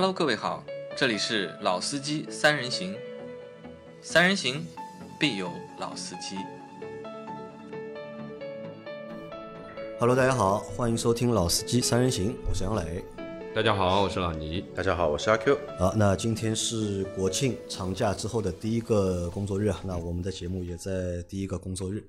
Hello，各位好，这里是老司机三人行，三人行必有老司机。Hello，大家好，欢迎收听《老司机三人行》，我是杨磊。大家好，我是老倪。大家好，我是阿 Q。好，那今天是国庆长假之后的第一个工作日啊，那我们的节目也在第一个工作日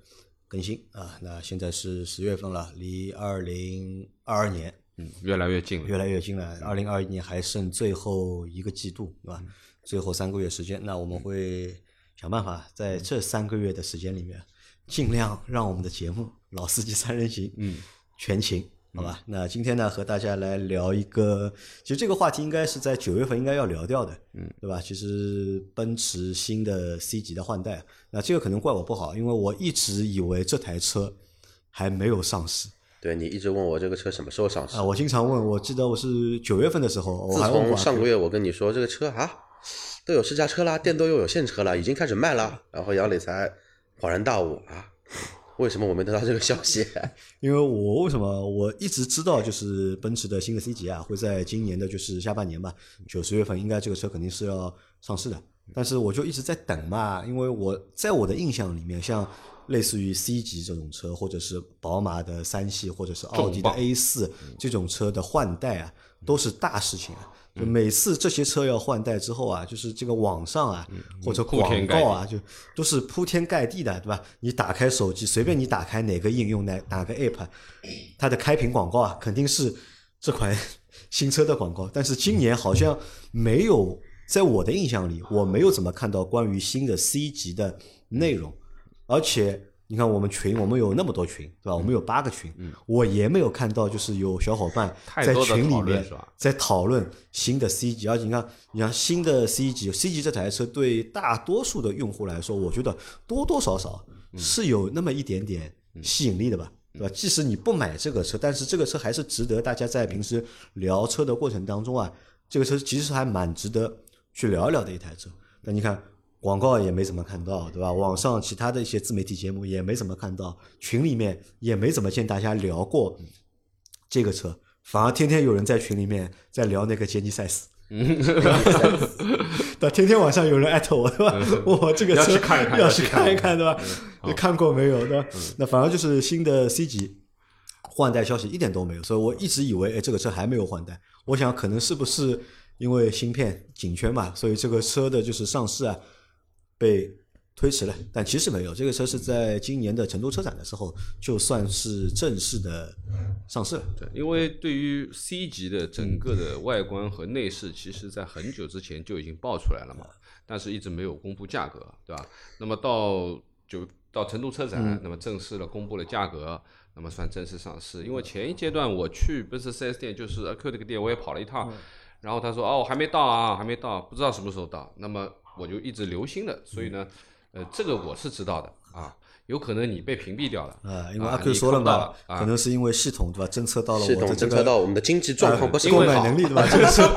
更新啊。那现在是十月份了，离二零二二年嗯，越来越近了。越来越近了。二零二一年还剩最后一个季度，对嗯吧？最后三个月时间，那我们会想办法在这三个月的时间里面，尽量让我们的节目《老司机三人行》嗯全勤，好吧？那今天呢，和大家来聊一个，其实这个话题应该是在九月份应该要聊掉的，嗯，对吧？其实奔驰新的 C 级的换代，那这个可能怪我不好，因为我一直以为这台车还没有上市对你一直问我这个车什么时候上市啊。我经常问，我记得我是九月份的时候，我自还问过阿从上个月我跟你说这个车啊，都有试驾车啦，电都又有现车了，已经开始卖了，然后杨磊才恍然大悟啊，为什么我没得到这个消息？因为我为什么我一直知道，就是奔驰的新的 C 级啊，会在今年的就是下半年吧，九十月份应该这个车肯定是要上市的。但是我就一直在等嘛，因为我在我的印象里面，像类似于 C 级这种车，或者是宝马的三系，或者是奥迪的 A 四这种车的换代啊，都是大事情啊。就每次这些车要换代之后啊，就是这个网上啊，或者广告啊，就都是铺天盖地的，对吧？你打开手机，随便你打开哪个应用、哪哪个 app，它的开屏广告啊，肯定是这款新车的广告。但是今年好像没有，在我的印象里，我没有怎么看到关于新的 C 级的内容，而且。你看我们群，我们有那么多群，对吧？我们有八个群，我也没有看到，就是有小伙伴在群里面在讨论新的 C 级，而且你看，你看新的 C 级，C 级这台车对大多数的用户来说，我觉得多多少少是有那么一点点吸引力的吧，对吧？即使你不买这个车，但是这个车还是值得大家在平时聊车的过程当中啊，这个车其实还蛮值得去聊一聊的一台车。那你看。广告也没怎么看到，对吧？网上其他的一些自媒体节目也没怎么看到，群里面也没怎么见大家聊过这个车，反而天天有人在群里面在聊那个杰尼赛斯。对，天天晚上有人艾特我，对吧？我这个车要去看一看要要去看一去看一看，对吧？你看过没有？对吧？那反而就是新的 C 级换代消息一点都没有，所以我一直以为，哎，这个车还没有换代。我想可能是不是因为芯片紧缺嘛，所以这个车的就是上市啊被推迟了。但其实没有，这个车是在今年的成都车展的时候就算是正式的上市了。对，因为对于 C 级的整个的外观和内饰，其实在很久之前就已经爆出来了嘛，但是一直没有公布价格，对吧？那么到就到成都车展，那么正式的公布了价格，那么算正式上市。因为前一阶段我去奔驰 4S 店，就是阿 Q 这个店，我也跑了一趟，然后他说哦还没到啊，还没到，不知道什么时候到。那么我就一直留心的，所以呢，呃，这个我是知道的啊，有可能你被屏蔽掉了啊，因为啊阿 Q 说了嘛可能是因为系统对吧，侦测到了系统我的这个侦测到我们的经济状况不是购，买能力对吧？这个车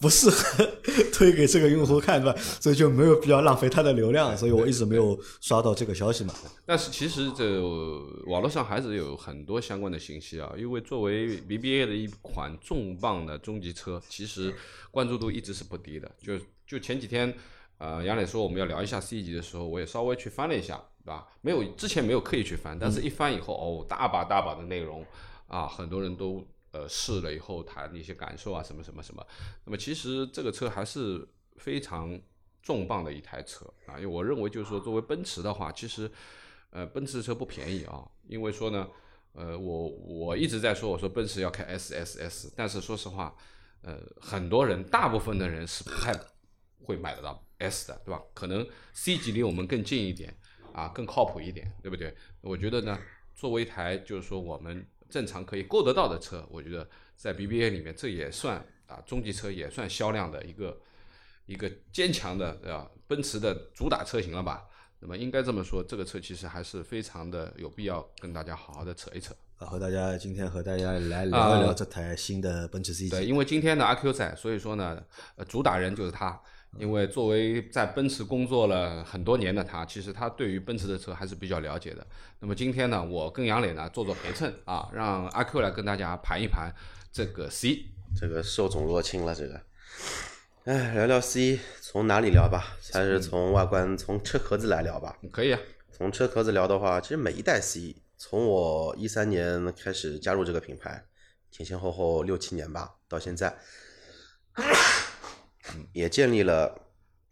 不适合 推给这个用户看对吧？所以就没有必要浪费他的流量，所以我一直没有刷到这个消息嘛。但是其实这网络上还是有很多相关的信息啊，因为作为 BBA 的一款重磅的中级车，其实关注度一直是不低的。就就前几天，呃，杨磊说我们要聊一下 C 级的时候，我也稍微去翻了一下，对吧？没有之前没有刻意去翻，但是一翻以后，哦，大把大把的内容啊，很多人都呃试了以后谈一些感受啊，什么什么什么。那么其实这个车还是非常重磅的一台车啊，因为我认为就是说，作为奔驰的话，其实呃奔驰车不便宜啊，因为说呢，呃我我一直在说，我说奔驰要开 S S S，但是说实话，呃很多人大部分的人是不太会买得到 S 的，对吧？可能 C 级离我们更近一点啊，更靠谱一点，对不对？我觉得呢，作为一台就是说我们正常可以够得到的车，我觉得在 BBA 里面这也算啊中级车也算销量的一个一个坚强的啊奔驰的主打车型了吧？那么应该这么说，这个车其实还是非常的有必要跟大家好好的扯一扯。啊，和大家今天和大家来聊一聊这台新的奔驰 C 对，级。因为今天的阿 Q 在，所以说呢，呃，主打人就是他。因为作为在奔驰工作了很多年的他，其实他对于奔驰的车还是比较了解的。那么今天呢，我跟杨磊呢做做陪衬啊，让阿 Q 来跟大家盘一盘这个 C。这个受宠若惊了，这个哎，聊聊 C，从哪里聊吧？还是从外观、从车壳子来聊吧？可以啊，从车壳子聊的话，其实每一代 C，从我一三年开始加入这个品牌，前前后后六七年吧，到现在，也建立了，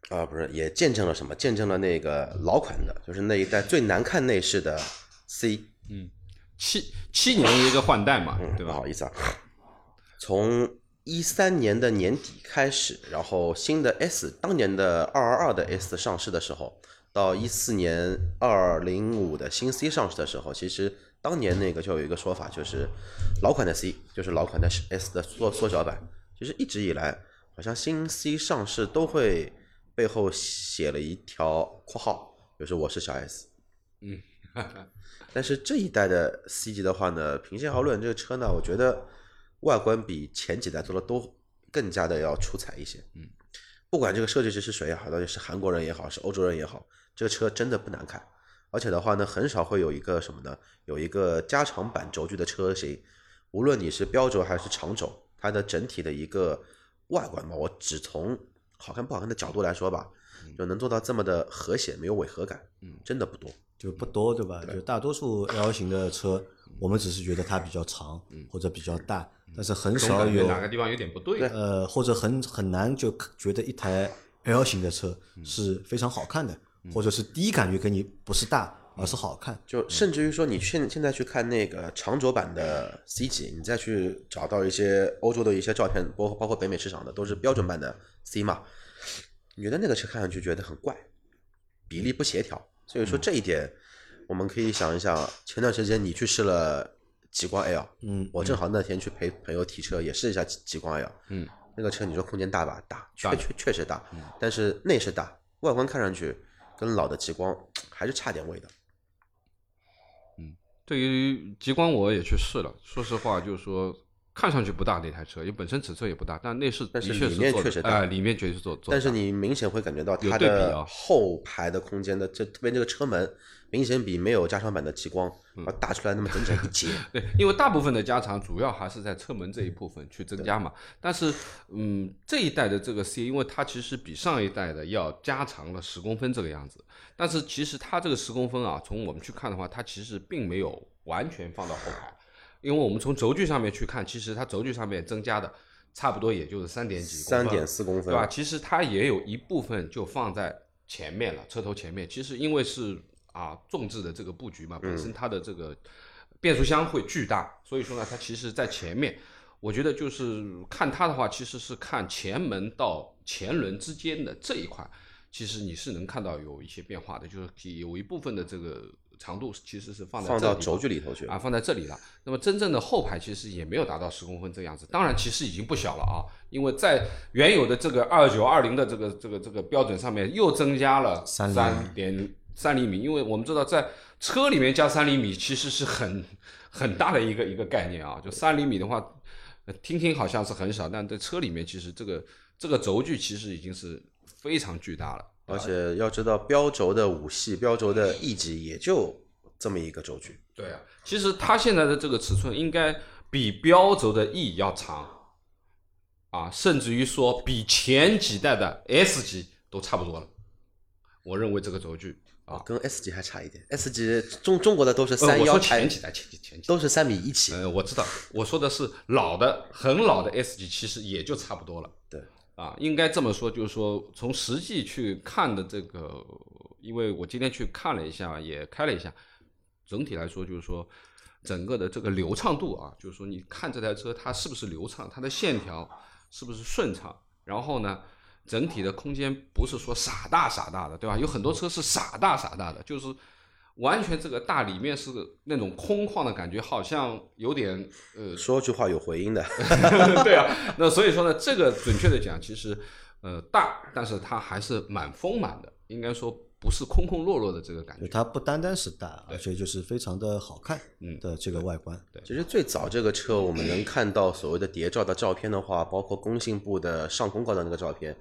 啊、不是，也见证了什么？见证了那个老款的，就是那一代最难看内饰的 C，嗯七七年一个换代嘛，对吧不好？意思啊，从一三年的年底开始，然后新的 S，当年的二二二的 S 上市的时候，到一四年二零五的新 C 上市的时候，其实当年那个就有一个说法，就是老款的 C 就是老款的 S 的缩缩小版。其实一直以来，好像新 C 上市都会背后写了一条括号，就是我是小 S。嗯，但是这一代的 C 级的话呢，平心而论，这个车呢，我觉得外观比前几代做的都更加的要出彩一些。嗯，不管这个设计师是谁也好，到底是韩国人也好，是欧洲人也好，这个车真的不难看。而且的话呢，很少会有一个什么呢？有一个加长版轴距的车型，无论你是标轴还是长轴，它的整体的一个外观嘛，我只从好看不好看的角度来说吧，就能做到这么的和谐，没有违和感，嗯真的不多。就不多，对吧？就大多数 L 型的车，我们只是觉得它比较长或者比较大，但是很少有哪个地方有点不对。呃，或者很很难就觉得一台 L 型的车是非常好看的，或者是第一感觉给你不是大，而是好看。就甚至于说，你现现在去看那个长轴版的 C 级，你再去找到一些欧洲的一些照片，包括包括北美市场的，都是标准版的 C 嘛，你觉得那个车看上去觉得很怪，比例不协调。所以说这一点，我们可以想一想，前段时间你去试了极光 L，嗯，我正好那天去陪朋友提车，也试一下极极光 L，嗯，那个车你说空间大吧？大，确确确实大，但是内饰大，外观看上去跟老的极光还是差点味的。对于极光我也去试了，说实话就是说看上去不大那台车，因为本身尺寸也不大，但内饰的确是做的哎里面确实做做。但是你明显会感觉到它的对比啊后排的空间的，这特别这个车门，明显比没有加长版的极光嗯要大出来那么整整一截。对，因为大部分的加长主要还是在车门这一部分去增加嘛。但是，嗯，这一代的这个 C，因为它其实比上一代的要加长了十公分这个样子。但是其实它这个十公分啊，从我们去看的话，它其实并没有完全放到后排，因为我们从轴距上面去看，其实它轴距上面增加的差不多也就是三点几三点四公分，对吧？其实它也有一部分就放在前面了，车头前面。其实因为是啊重置的这个布局嘛，本身它的这个变速箱会巨大，所以说呢，它其实在前面。我觉得就是看它的话，其实是看前门到前轮之间的这一块，其实你是能看到有一些变化的，就是有一部分的这个长度其实是放在放到轴距里头去啊，放在这里了。那么真正的后排其实也没有达到十公分这样子，当然其实已经不小了啊，因为在原有的这个二九二零的这个这个这个标准上面又增加了三点三厘米，因为我们知道在车里面加三厘米其实是很很大的一个一个概念啊，就三厘米的话，呃听听好像是很少，但在车里面其实这个这个轴距其实已经是非常巨大了。而且要知道标轴的五系、标轴的 E 级也就这么一个轴距，对啊，其实它现在的这个尺寸应该比标轴的 E 要长，啊，甚至于说比前几代的 S 级都差不多了。我认为这个轴距啊，跟 S 级还差一点。S 级中中国的都是呃我说三幺台前几代，前几前几，都是三米一起。呃，我知道，我说的是老的很老的 S 级，其实也就差不多了。对，啊，应该这么说，就是说从实际去看的这个，因为我今天去看了一下，也开了一下，整体来说就是说整个的这个流畅度啊，就是说你看这台车它是不是流畅，它的线条是不是顺畅，然后呢，整体的空间不是说傻大傻大的，对吧？有很多车是傻大傻大的，就是完全这个大里面是那种空旷的感觉，好像有点呃说句话有回音的，对啊，那所以说呢，这个准确的讲，其实呃大，但是它还是蛮丰满的，应该说不是空空落落的这个感觉。它不单单是大，而且就是非常的好看嗯的这个外观。对其实最早这个车我们能看到所谓的谍照的照片的话，包括工信部的上公告的那个照片，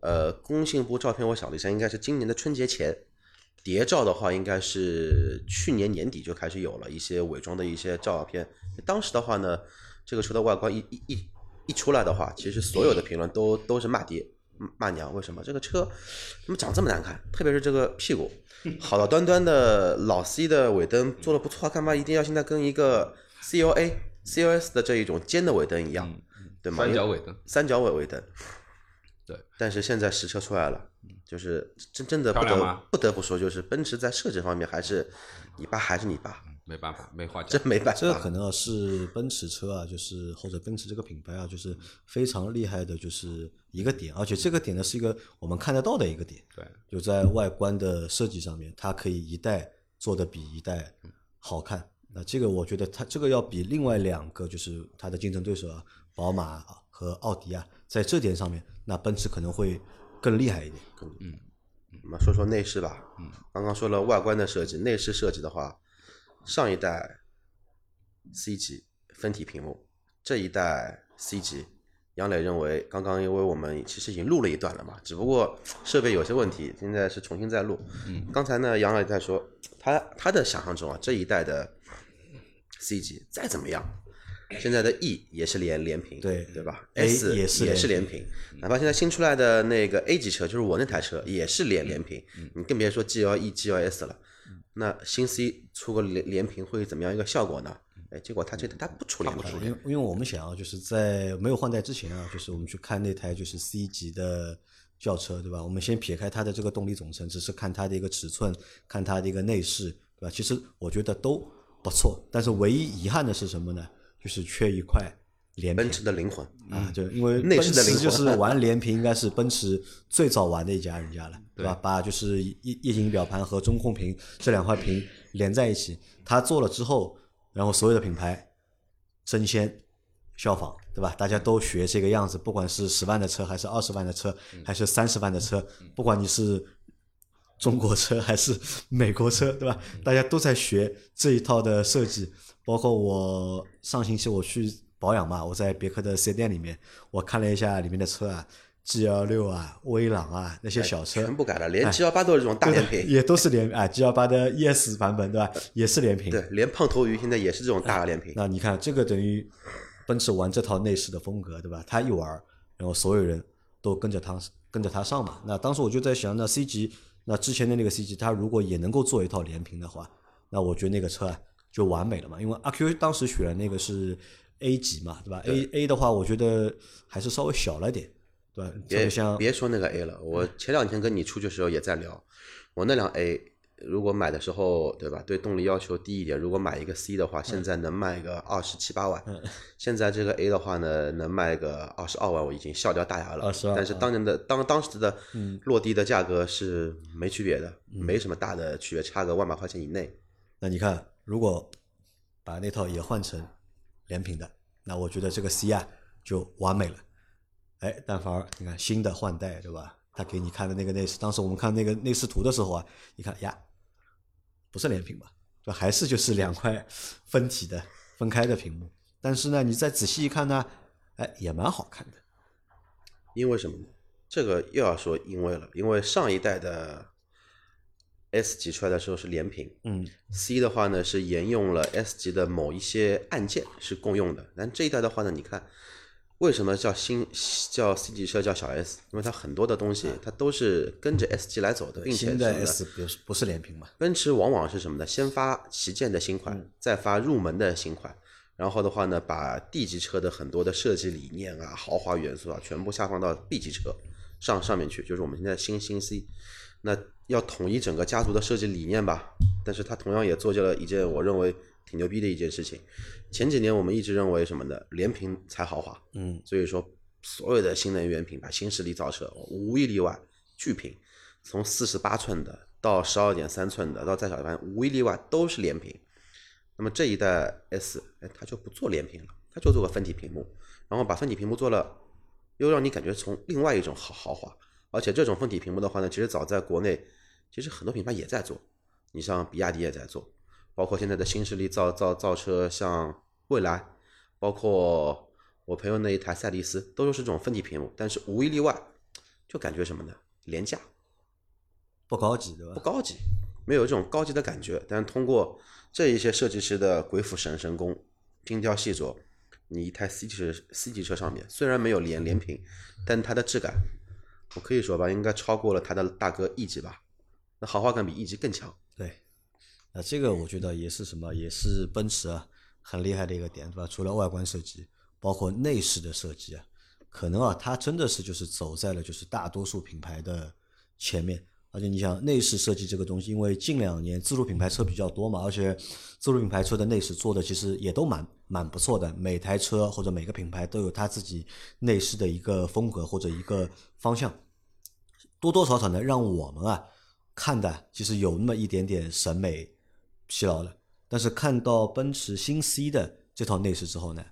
呃，工信部照片我想了一下，应该是今年的春节前。谍照的话，应该是去年年底就开始有了一些伪装的一些照片。当时的话呢，这个车的外观一一一一出来的话，其实所有的评论都都是骂爹骂娘。为什么这个车怎么长这么难看？特别是这个屁股，好端端端的老 C 的尾灯做的不错，干嘛一定要现在跟一个 C O A、C O S 的这一种尖的尾灯一样，对吗？三角尾灯，三角尾尾灯。对，但是现在实车出来了，就是真真的不得不得不说，就是奔驰在设计方面还是你爸还是你爸，没办法，没话讲这。没办法。这个可能啊是奔驰车啊，就是或者奔驰这个品牌啊，就是非常厉害的，就是一个点，而且这个点呢是一个我们看得到的一个点，对，就在外观的设计上面，它可以一代做的比一代好看。那这个我觉得它这个要比另外两个就是它的竞争对手啊，宝马啊和奥迪啊，在这点上面，那奔驰可能会更厉害一点。嗯我们说说内饰吧。嗯，刚刚说了外观的设计，内饰设计的话，上一代 C 级分体屏幕，这一代 C 级，杨磊认为，刚刚因为我们其实已经录了一段了嘛，只不过设备有些问题，现在是重新再录。嗯，刚才呢，杨磊在说，他他的想象中啊，这一代的 C 级再怎么样。现在的 E 也是连连屏，对对吧 A？S 也是也是连连屏，哪怕现在新出来的那个 A 级车，就是我那台车也是连连屏，你更别说 G L E、G L S 了。那新 C 出个连连屏会怎么样一个效果呢？哎，结果它这它不出连屏，因为因为我们想要，就是在没有换代之前啊，就是我们去看那台就是 C 级的轿车，对吧？我们先撇开它的这个动力总成，只是看它的一个尺寸，看它的一个内饰，对吧？其实我觉得都不错，但是唯一遗憾的是什么呢？就是缺一块连屏奔驰的灵魂。啊，就因为内奔驰饰的灵魂就是玩连屏，应该是奔驰最早玩的一家人家了，对吧？把就是液液晶仪表盘和中控屏这两块屏连在一起，他做了之后，然后所有的品牌争先效仿，对吧？大家都学这个样子，不管是十万的车，还是二十万的车，还是三十万的车，不管你是中国车还是美国车，对吧？大家都在学这一套的设计。包括我上星期我去保养嘛，我在别克的四 S 店里面，我看了一下里面的车啊，G L 六啊、威朗啊那些小车，全部改了，连 G 幺八都是这种大连屏，也都是连啊 G L 八的 E S 版本对吧？也是连屏。对，连胖头鱼现在也是这种大连屏。那你看这个等于奔驰玩这套内饰的风格，对吧？他一玩，然后所有人都跟着他跟着他上嘛。那当时我就在想，那 C 级，那之前的那个 C 级，它如果也能够做一套连屏的话，那我觉得那个车啊就完美了嘛。因为阿 Q 当时选的那个是 A 级嘛，对吧？A A 的话，我觉得还是稍微小了点，对吧？别别像别说那个 A 了，我前两天跟你出去的时候也在聊，我那辆 A 如果买的时候，对吧？对动力要求低一点，如果买一个 C 的话，现在能卖个二十七八万。现在这个 A 的话呢，能卖个二十二万，我已经笑掉大牙了。22但是当年的当当时的落地的价格是没区别的，没什么大的区别，差个万把块钱以内。那你看，如果把那套也换成连屏的，那我觉得这个 C 啊就完美了。哎，但反而你看新的换代，对吧？他给你看的那个内饰，当时我们看那个内饰图的时候啊，你看呀，不是连屏吧？对？还是就是两块分体的分开的屏幕。但是呢，你再仔细一看呢，哎，也蛮好看的。因为什么呢？这个又要说因为了，因为上一代的 S 级出来的时候是连屏，嗯，C 的话呢是沿用了 S 级的某一些按键是共用的，但这一代的话呢，你看为什么叫新叫 C 级车叫小 S？因为它很多的东西它都是跟着 S 级来走的，并且新的 S 不是不是连屏嘛？奔驰往往是什么呢？先发旗舰的新款，再发入门的新款，然后的话呢，把 D 级车的很多的设计理念啊、豪华元素啊，全部下放到 B 级车上上面去，就是我们现在新新 C。那要统一整个家族的设计理念吧，但是它同样也做就了一件我认为挺牛逼的一件事情。前几年我们一直认为什么呢？连屏才豪华，嗯，所以说所有的新能源品牌、新势力造车无一例外巨屏，从四十八寸的到十二点三寸的到再小一番，无一例外都是连屏。那么这一代 S，哎，它就不做连屏了，它就做个分体屏幕，然后把分体屏幕做了，又让你感觉从另外一种豪豪华。而且这种分体屏幕的话呢，其实早在国内，其实很多品牌也在做，你像比亚迪也在做，包括现在的新势力造造造车，像蔚来，包括我朋友那一台赛力斯，都是这种分体屏幕，但是无一例外，就感觉什么呢？廉价，不高级对吧不？高级，没有这种高级的感觉。但是通过这一些设计师的鬼斧神神工、精雕细琢，你一台 C 级车 C 级车上面虽然没有连连屏，但它的质感，我可以说吧，应该超过了它的大哥 E 级吧。那豪华感比 E 级更强。对，那这个我觉得也是什么，也是奔驰啊很厉害的一个点，对吧？除了外观设计，包括内饰的设计啊，可能啊，它真的是就是走在了就是大多数品牌的前面。而且你想内饰设计这个东西，因为近两年自主品牌车比较多嘛，而且自主品牌车的内饰做的其实也都蛮蛮不错的。每台车或者每个品牌都有它自己内饰的一个风格或者一个方向，多多少少呢，让我们啊看的其实有那么一点点审美疲劳了。但是看到奔驰新 C 的这套内饰之后呢，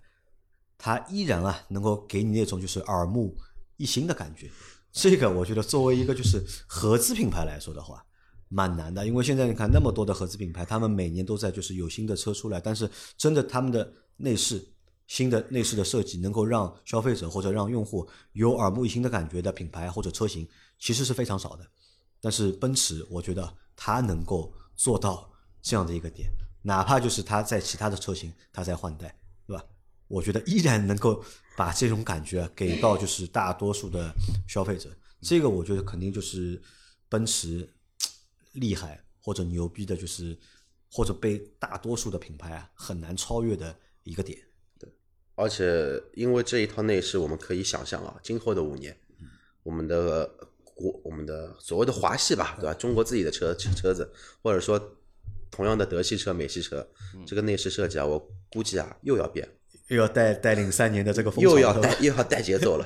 它依然啊能够给你那种就是耳目一新的感觉。这个我觉得作为一个就是合资品牌来说的话，蛮难的，因为现在你看那么多的合资品牌，他们每年都在就是有新的车出来，但是真的他们的内饰新的内饰的设计能够让消费者或者让用户有耳目一新的感觉的品牌或者车型，其实是非常少的。但是奔驰，我觉得它能够做到这样的一个点，哪怕就是它在其他的车型它在换代，对吧？我觉得依然能够把这种感觉给到就是大多数的消费者，这个我觉得肯定就是奔驰厉害或者牛逼的，就是或者被大多数的品牌啊很难超越的一个点。对而且因为这一套内饰，我们可以想象啊，今后的五年，我们的国我们的所谓的华系吧，对吧？中国自己的车车子，或者说同样的德系车、美系车，这个内饰设计啊，我估计啊又要变。又要带带领三年的这个风潮，又要带 又要带节奏了。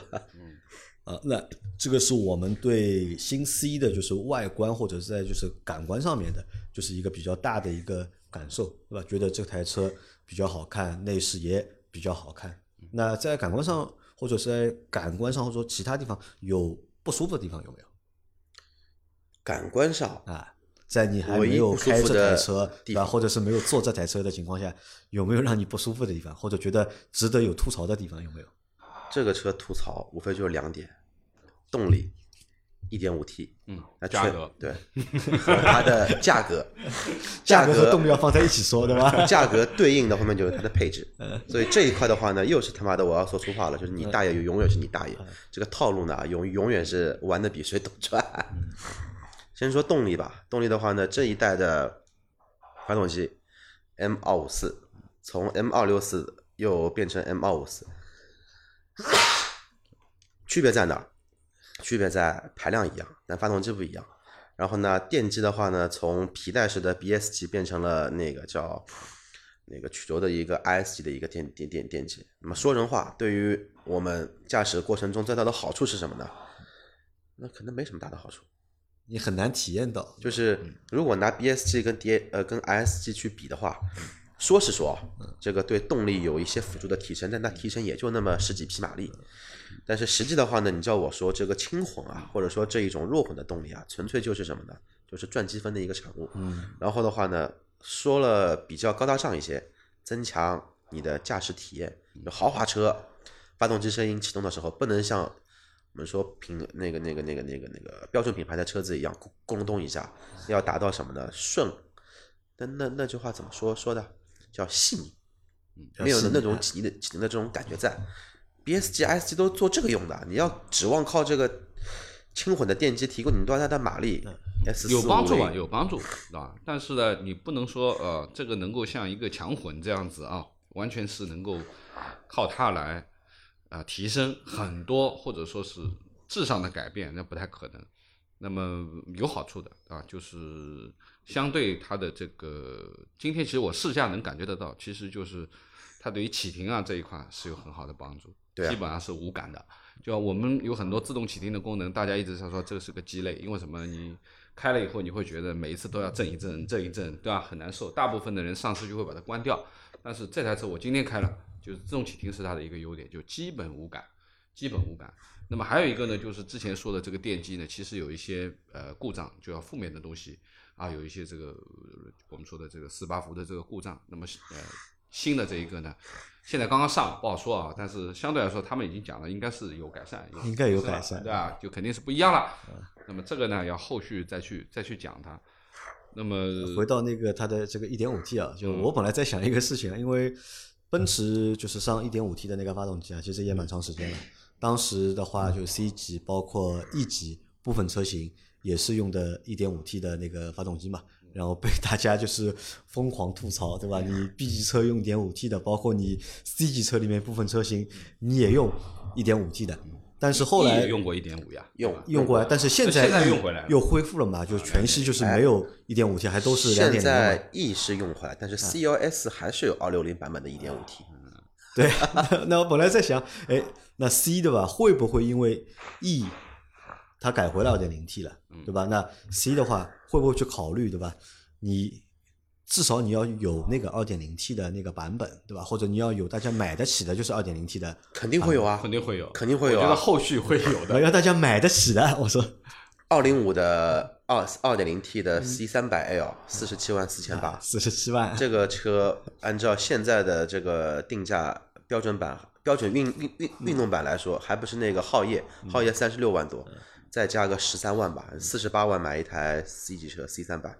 啊，那这个是我们对新 C 的，就是外观或者是在就是感官上面的，就是一个比较大的一个感受，对吧？觉得这台车比较好看，内饰也比较好看。那在感官上，或者是在感官上，或者说其他地方有不舒服的地方有没有？感官上啊，在你还没有开这台车，对吧？或者是没有坐这台车的情况下，有没有让你不舒服的地方，或者觉得值得有吐槽的地方有没有？这个车吐槽无非就是两点：动力，一点五 T，嗯那，确价格对，和它的价格，价格格和动力要放在一起说，对吧？价格对应的后面就是它的配置，所以这一块的话呢，又是他妈的我要说粗话了，就是你大爷永远是你大爷，这个套路呢，永永远是玩的比谁都赚。先说动力吧，动力的话呢，这一代的发动机 M 二五四，从 M 二六四又变成 M 二五四，区别在哪儿？区别在排量一样，但发动机不一样。然后呢，电机的话呢，从皮带式的 BS 级变成了那个叫那个曲轴的一个 IS 级的一个电电电电机。那么说人话，对于我们驾驶过程中最大的好处是什么呢？那可能没什么大的好处，你很难体验到，就是如果拿 BSG 跟 D 呃跟 ISG 去比的话，说是说这个对动力有一些辅助的提升，但它提升也就那么十几匹马力。但是实际的话呢，你叫我说这个轻混啊，或者说这一种弱混的动力啊，纯粹就是什么呢？就是赚积分的一个产物。嗯，然后的话呢，说了比较高大上一些，增强你的驾驶体验。就豪华车，发动机声音启动的时候不能像我们说平那个那个那个那个那个标准品牌的车子一样咕咕隆咚一下，要达到什么呢？顺。那那那句话怎么说说的？叫细腻，没有那种挤的挤的这种感觉在。级、S 级都做这个用的，你要指望靠这个轻混的电机提供你多大的马力有帮助吧，有帮助啊，但是呢，你不能说呃，这个能够像一个强混这样子啊，完全是能够靠它来啊、提升很多或者说是质上的改变，那不太可能。那么有好处的啊，就是相对它的这个，今天其实我试驾能感觉得到，其实就是它对于启停啊这一块是有很好的帮助，对啊基本上是无感的。就我们有很多自动启停的功能，大家一直在说这个是个鸡肋，因为什么？你开了以后，你会觉得每一次都要震一震、震一震，对吧？很难受。大部分的人上车就会把它关掉。但是这台车我今天开了，就是自动启停是它的一个优点，就基本无感，基本无感。那么还有一个呢，就是之前说的这个电机呢，其实有一些呃故障，就要负面的东西啊，有一些这个呃我们说的这个四八伏的这个故障。那么呃新的这一个呢，现在刚刚上不好说啊，但是相对来说他们已经讲了，应该是有改善，应该有改善对吧？就肯定是不一样了。那么这个呢，要后续再去再去讲它。那么回到那个它的这个一点五 T 啊，就我本来在想一个事情啊，因为奔驰就是上 1.5T 的那个发动机啊，其实也蛮长时间了。当时的话，就 C 级包括 E 级部分车型也是用的 1.5T 的那个发动机嘛，然后被大家就是疯狂吐槽，对吧？你 B 级车用点五 T 的，包括你 C 级车里面部分车型你也用一点五 T 的，但是后来也用过一点五呀，用用过来，但是现现在在用回来了又恢复了嘛，就全系就是没有一点五 T，还都是2.0现的嘛。在 E 是用回来，但是 CLS 还是有二六零版本的一点五 T。对，那那我本来在想，哎，那 C 对吧？会不会因为 E 它改回来二点零 T 了，对吧？那 C 的话会不会去考虑，对吧？你至少你要有那个二点零 T 的那个版本，对吧？或者你要有大家买得起的，就是二点零 T 的，肯定会有啊肯，定会有，肯定会有啊我觉得后续会有的。要大家买得起的。我说 二零五的二二点零 T 的 C 三百 L 四十七万四千八，四十七万，这个车按照现在的这个定价标准版、标准运运运运动版来说，还不是那个皓夜，皓夜三十六万多，再加个十三万吧，四十八万买一台 C 级车 C 三百，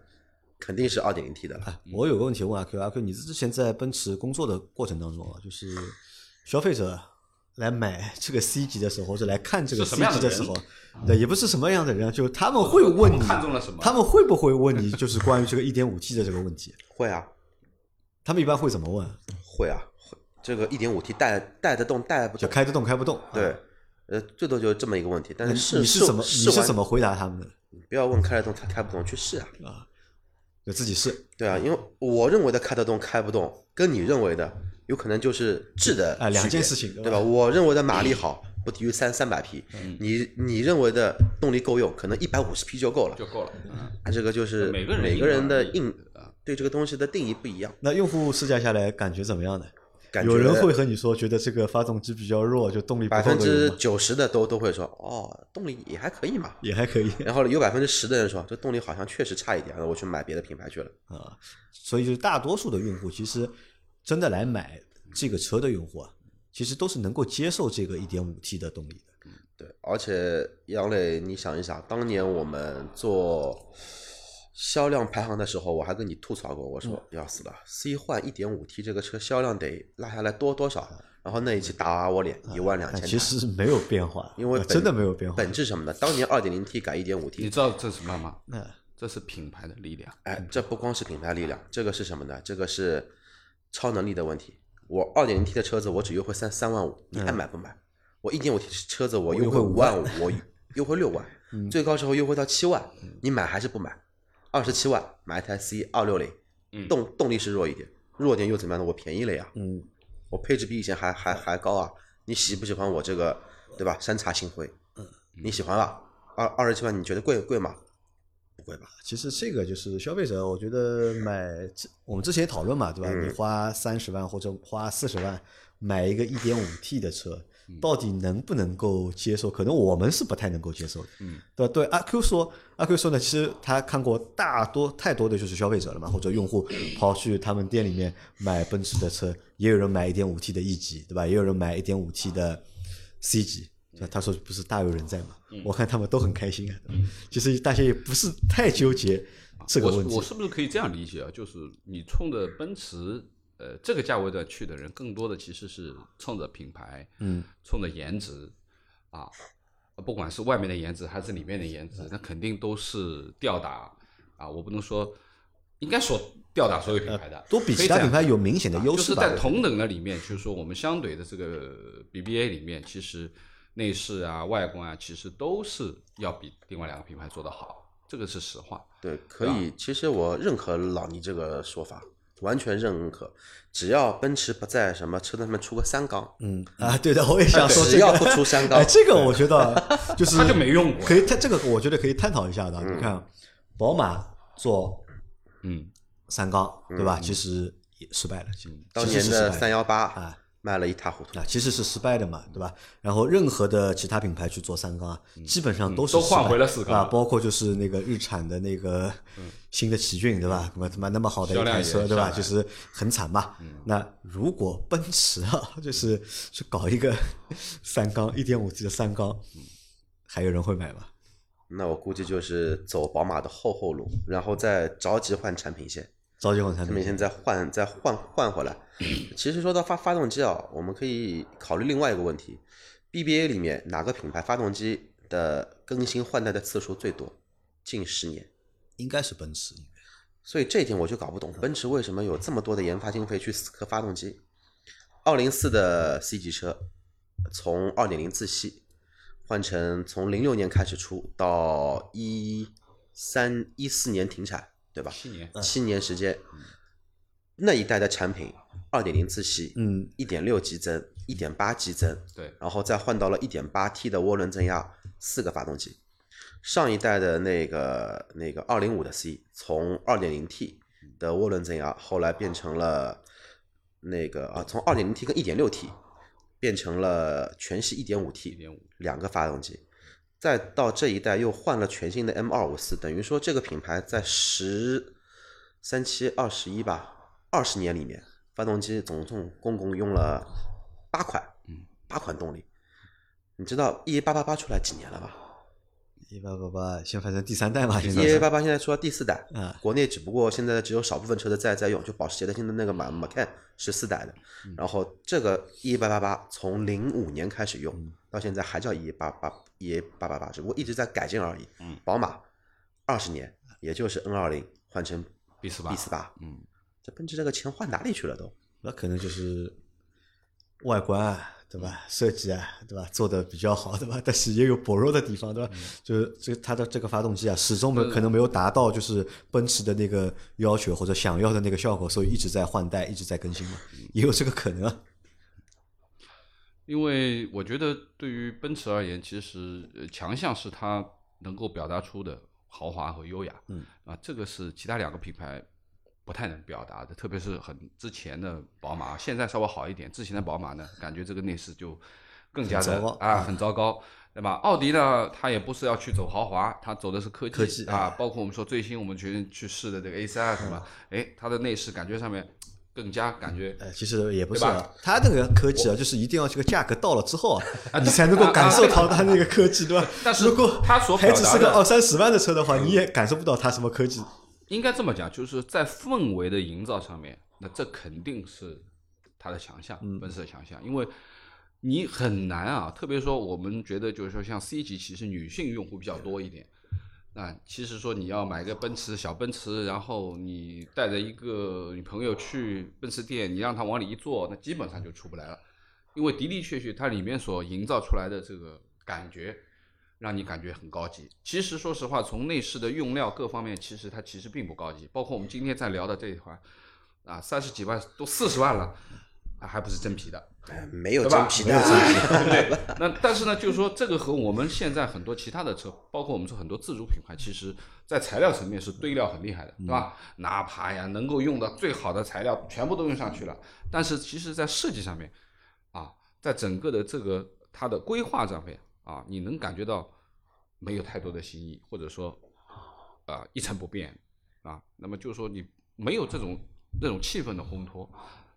肯定是二点零 T 的了。我有个问题问阿 Q，阿 Q，你之前在奔驰工作的过程当中啊，就是消费者来买这个 C 级的时候，或者来看这个 C 级的时候，对，也不是什么样的人，就他们会问你看中了什么？他们会不会问你，就是关于这个一点五 T 的这个问题？会啊，他们一般会怎么问？会啊，会。这个一点五 T 带带得动带不动，就开得动开不动？对啊，，呃，最多就这么一个问题。但那是试你是怎么试你是怎么回答他们的？不要问开得动开开不动，去试啊啊。就自己试，对啊，因为我认为的开得动开不动，跟你认为的有可能就是质的啊两件事情对吧？我认为的马力好，不低于三三百匹，嗯你你认为的动力够用，可能一百五十匹就够了。就够了。嗯啊，这个就是每个人每个人的因硬对这个东西的定义不一样，那用户试驾下来感觉怎么样呢？感觉有人会和你说，觉得这个发动机比较弱，就动力百分之九十的都都会说哦，动力也还可以嘛。也还可以然后有百分之十的人说这动力好像确实差一点，那我去买别的品牌去了。啊，所以就是大多数的用户其实真的来买这个车的用户啊，其实都是能够接受这个一点五 T 的动力的。对，而且杨磊，你想一想，当年我们做销量排行的时候，我还跟你吐槽过，我说嗯要死了，C 换一点五 T 这个车销量得拉下来多多少？然后那一期打我脸，一万两但千台。其实没有变化，因为真的没有变化。本质什么呢？当年二点零 T 改一点五 T，你知道这是什么吗？那这是品牌的力量。哎，这不光是品牌力量，这个是什么呢？这个是超能力的问题。我二点零 T 的车子，我只优惠三三万五，你爱买不买？我一点五 T 车子，我优惠嗯我优惠5五万五，我优惠六万，嗯最高时候优惠到七万，你买还是不买？二十七万买一台 C 二六零，嗯动动力是弱一点，弱点又怎么样呢？我便宜了呀，嗯，我配置比以前还还还高啊！你喜不喜欢我这个，对吧？山茶星辉，嗯你喜欢吧？二二十七万你觉得贵贵吗？不贵吧？其实这个就是消费者，我觉得买我们之前也讨论嘛，对吧？嗯你花三十万或者花四十万买一个一点五 T 的车，嗯到底能不能够接受？可能我们是不太能够接受的。嗯，对吧对，阿 Q 说，阿 Q 说呢，其实他看过大多太多的就是消费者了嘛，或者用户跑去他们店里面买奔驰的车，也有人买一点五 T 的 E 级，对吧？也有人买一点五 T 的 C 级。那他说不是大有人在嘛？我看他们都很开心啊。其实大家也不是太纠结这个问题我我。是不是可以这样理解啊？就是你冲着奔驰呃这个价位段去的人，更多的其实是冲着品牌，嗯，冲着颜值啊，不管是外面的颜值还是里面的颜值，那肯定都是吊打啊！我不能说，应该说吊打所有品牌的，都比其他品牌有明显的优势吧？就是在同等的里面，就是说我们相对的这个 BBA 里面，其实内饰啊、外观啊，其实都是要比另外两个品牌做得好，这个是实话。对，可以。其实我认可老倪这个说法，完全认可。只要奔驰不在什么车子上面出个三缸，嗯啊，对的，我也想说这个。只要不出三缸哎，，这个我觉得就是 他就没用过。可以，它这个我觉得可以探讨一下的。你看，宝马做嗯，三缸，对吧？其实也失败了，其实当年的三幺八。啊卖了一塌糊涂。啊，其实是失败的嘛，对吧？然后任何的其他品牌去做三缸啊，基本上都是都换回了四缸啊，包括就是那个日产的那个 新的奇骏，对吧？那么他妈那么好的一台车，对吧？就是很惨嘛。那如果奔驰啊，就是去搞一个 三缸一点五 T 的三缸，还有人会买吗？那我估计就是走宝马的后后路，然后再着急换产品线。着急换产品，每天再换再换换回来。其实说到发发动机啊，我们可以考虑另外一个问题：BBA 里面哪个品牌发动机的更新换代的次数最多？近十年。应该是奔驰。所以这一点我就搞不懂，奔驰为什么有这么多的研发经费去死磕发动机？二零四的 C 级车从二点零自吸换成从零六年开始出到一三一四年停产，对吧？七年，七年时间，那一代的产品二点零自吸，嗯，一点六激增，一点八激增，对，然后再换到了一点八 T 的涡轮增压四个发动机。上一代的那个那个二零五的 C，从二点零 T 的涡轮增压，后来变成了那个啊，从二点零 T 跟一点六 T 变成了全系一点五 T，两个发动机。再到这一代又换了全新的 M 二五四，等于说这个品牌在十三七二十一吧，二十年里面，发动机总共共共用了八款，嗯，八款动力。你知道 EA 八八八出来几年了吧一八八八，现在反正第三代嘛，现在？EA 是八八现在出到第四代，啊国内只不过现在只有少部分车子在在用，就保时捷的现在那个马 Macan 十四代的，然后这个 EA 八八八从零五年开始用，到现在还叫 EA 八八 EA 八八八，只不过一直在改进而已。嗯，宝马二十年，也就是 N 二零换成 B 四八 B 四八，嗯，这奔驰这个钱换哪里去了都？那可能就是外观啊，对吧？设计啊，对吧？做的比较好，对吧？但是也有薄弱的地方，对吧？就是这它的这个发动机啊，始终没有可能没有达到就是奔驰的那个要求或者想要的那个效果，所以一直在换代，一直在更新嘛，也有这个可能啊。因为我觉得对于奔驰而言，其实呃强项是它能够表达出的豪华和优雅，嗯啊，这个是其他两个品牌不太能表达的，特别是很之前的宝马，现在稍微好一点，之前的宝马呢，感觉这个内饰就更加的很糟糕啊很糟糕。对吧？奥迪呢，它也不是要去走豪华，它走的是科技科技啊，包括我们说最新我们决定去试的这个 A 三什么，哎，它的内饰感觉上面更加感觉呃，其实也不是它那个科技啊，就是一定要这个价格到了之后啊，你才能够感受到它那个科技，对吧？但是如果它所还只是个二三十万的车的话，你也感受不到它什么科技。应该这么讲，就是在氛围的营造上面，那这肯定是它的强项，奔驰的强项，因为你很难啊，特别说我们觉得就是说像 C 级，其实女性用户比较多一点。啊其实说你要买个奔驰小奔驰，然后你带着一个女朋友去奔驰店，你让她往里一坐，那基本上就出不来了，因为的的确确它里面所营造出来的这个感觉，让你感觉很高级。其实说实话，从内饰的用料各方面，其实它其实并不高级。包括我们今天在聊的这一款，啊，三十几万都四十万了，啊，还不是真皮的。哎没有真皮的，对，那但是呢，就是说这个和我们现在很多其他的车，包括我们说很多自主品牌，其实在材料层面是堆料很厉害的，对吧？哪怕呀能够用到最好的材料，全部都用上去了，但是其实在设计上面，啊，在整个的这个它的规划上面啊，你能感觉到没有太多的新意，或者说啊一成不变啊，那么就是说你没有这种那种气氛的烘托，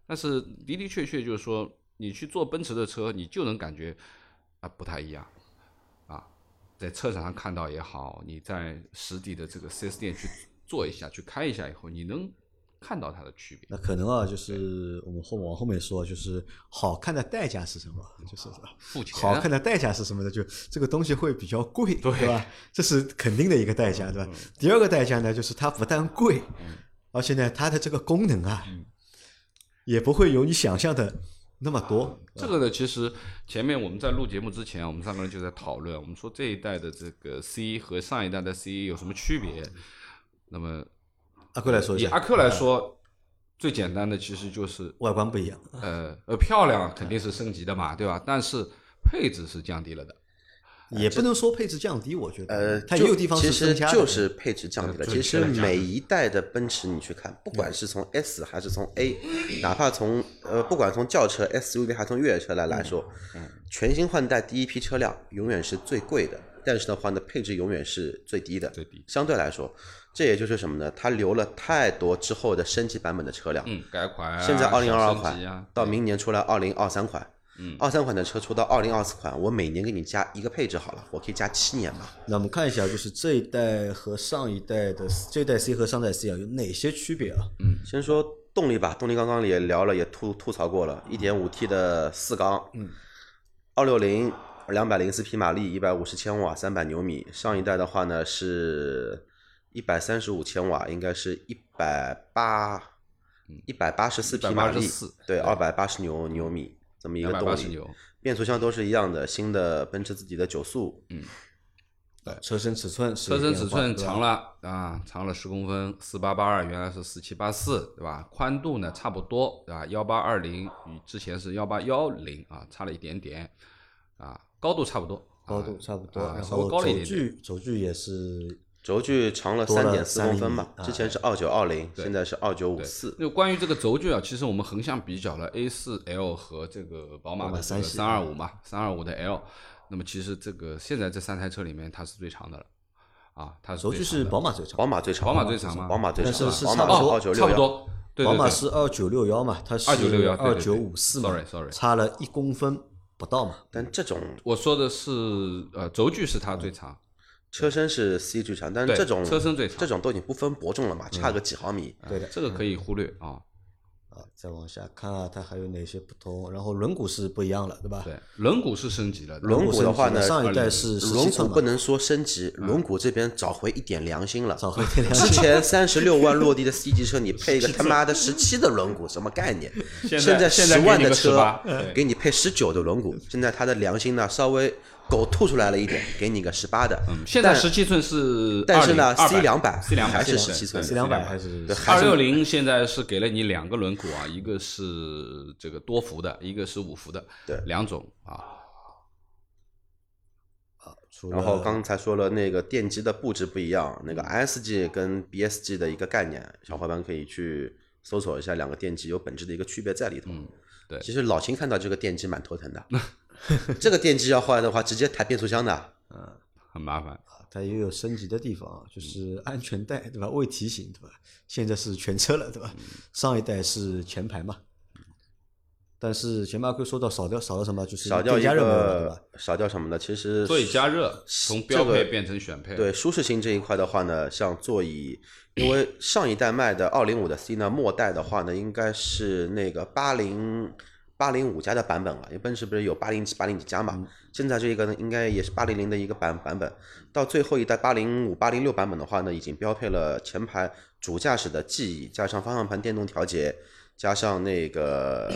但是的的确确就是说，你去坐奔驰的车，你就能感觉啊不太一样啊，在车展上看到也好，你在实地的这个 4S 店去坐一下、去开一下以后，你能看到它的区别。那可能啊，就是我们后往后面说，就是好看的代价是什么？就是付钱好看的代价是什么呢？就这个东西会比较贵，对吧？这是肯定的一个代价，对吧？第二个代价呢，就是它不但贵，而且呢，它的这个功能啊，也不会有你想象的那么多。这个呢，其实前面我们在录节目之前，我们三个人就在讨论，我们说这一代的这个 C 和上一代的 C 有什么区别？那么阿克来说一下，以阿 Q 来说，最简单的其实就是外观不一样，呃呃漂亮肯定是升级的嘛，对吧？但是配置是降低了的。也不能说配置降低，我觉得，呃，它也有地方其实增加的，就是配置降低了。其实每一代的奔驰你去看，不管是从 S 还是从 A，哪怕从呃不管从轿车、SUV 还是从越野车来来说，全新换代第一批车辆永远是最贵的，但是的话呢，配置永远是最低的。最低相对来说，这也就是什么呢？它留了太多之后的升级版本的车辆。嗯，改款啊，现在二零二二款，到明年出来二零二三款，嗯，二三款的车出到二零二四款，我每年给你加一个配置好了，我可以加七年嘛。那我们看一下，就是这一代和上一代的这一代 C 和上代 C 啊有哪些区别啊？嗯，先说动力吧，动力刚刚也聊了，也吐吐槽过了，一点五 T 的四缸，嗯，二六零两百零四匹马力，一百五十千瓦，三百牛米。上一代的话呢是一百三十五千瓦，应该是一百八一百八十四匹马力。对，二百八十牛牛米这么一个动280力牛。变速箱都是一样的，新的奔驰自己的九速，嗯，对车身尺寸车身尺寸长了啊，长了十公分，四八八二原来是四七八四，对吧？宽度呢差不多，对吧？幺八二零与之前是幺八幺零啊，差了一点点啊，高度差不多，高度差不多，啊，然稍微后轴高了一点点。距轴距也是轴距长了三点四公分吧，之前是二九二零，现在是二九五对四。那关于这个轴距啊，其实我们横向比较了 A 四 L 和这个宝马的三二五嘛，三二五的 L，那么其实这个现在这三台车里面它是最长的了，啊，它是轴距是宝马最长，宝马最长，宝马最长嘛宝马最但长，宝马是是差不多差不多，对宝马是二九六幺嘛，它是二九六幺二九五四嘛 Sorry, sorry 差了一公分不到嘛。但这种我说的是呃轴距是它最长，车身是 C 最长，但是这种车身最长这种都已经不分伯仲了嘛，差个几毫米。对的，这个可以忽略啊。啊，再往下看啊，它还有哪些不同？然后轮毂是不一样了，对吧？对，轮毂是升级了，轮毂的话呢上一代是十轮毂七寸嘛不，能说升级，轮毂这边找回一点良心了。找回一点良心之。前 三十六万落地的 C 级车，你配一个他妈的十七的轮毂，什么概念？现现在现在十万的车给你配十九的轮毂，现在它的良心呢稍微狗吐出来了一点，给你个十八的。嗯，现在但十七寸是但是呢 20，C 两百，C 两百还是十七寸 C 两百还是对还是二六零现在是给了你两个轮毂啊，一个是这个多幅的，一个是五幅的，对两种啊。然后刚才说了那个电机的布置不一样，那个 ISG 跟 BSG 的一个概念，小伙伴可以去搜索一下，两个电机有本质的一个区别在里头。嗯对其实老秦看到这个电机蛮头疼的，这个电机要换的话，直接抬变速箱的。嗯很麻烦，它也有升级的地方啊，就是安全带对吧？未提醒对吧？现在是全车了对吧？上一代是前排嘛，但是前排会说到少掉少了什么？就是少掉加热？少掉什么呢？其实座椅加热从标配变成选配，对舒适性这一块的话呢，像座椅，因为上一代卖的二零五的 C 呢，末代的话呢，应该是那个八零八零五加的版本了，因为奔驰不是有八零几、八零几加嘛，现在这一个呢，应该也是八零零的一个版版本。到最后一代八零五、八零六版本的话呢，已经标配了前排主驾驶的记忆，加上方向盘电动调节，加上那个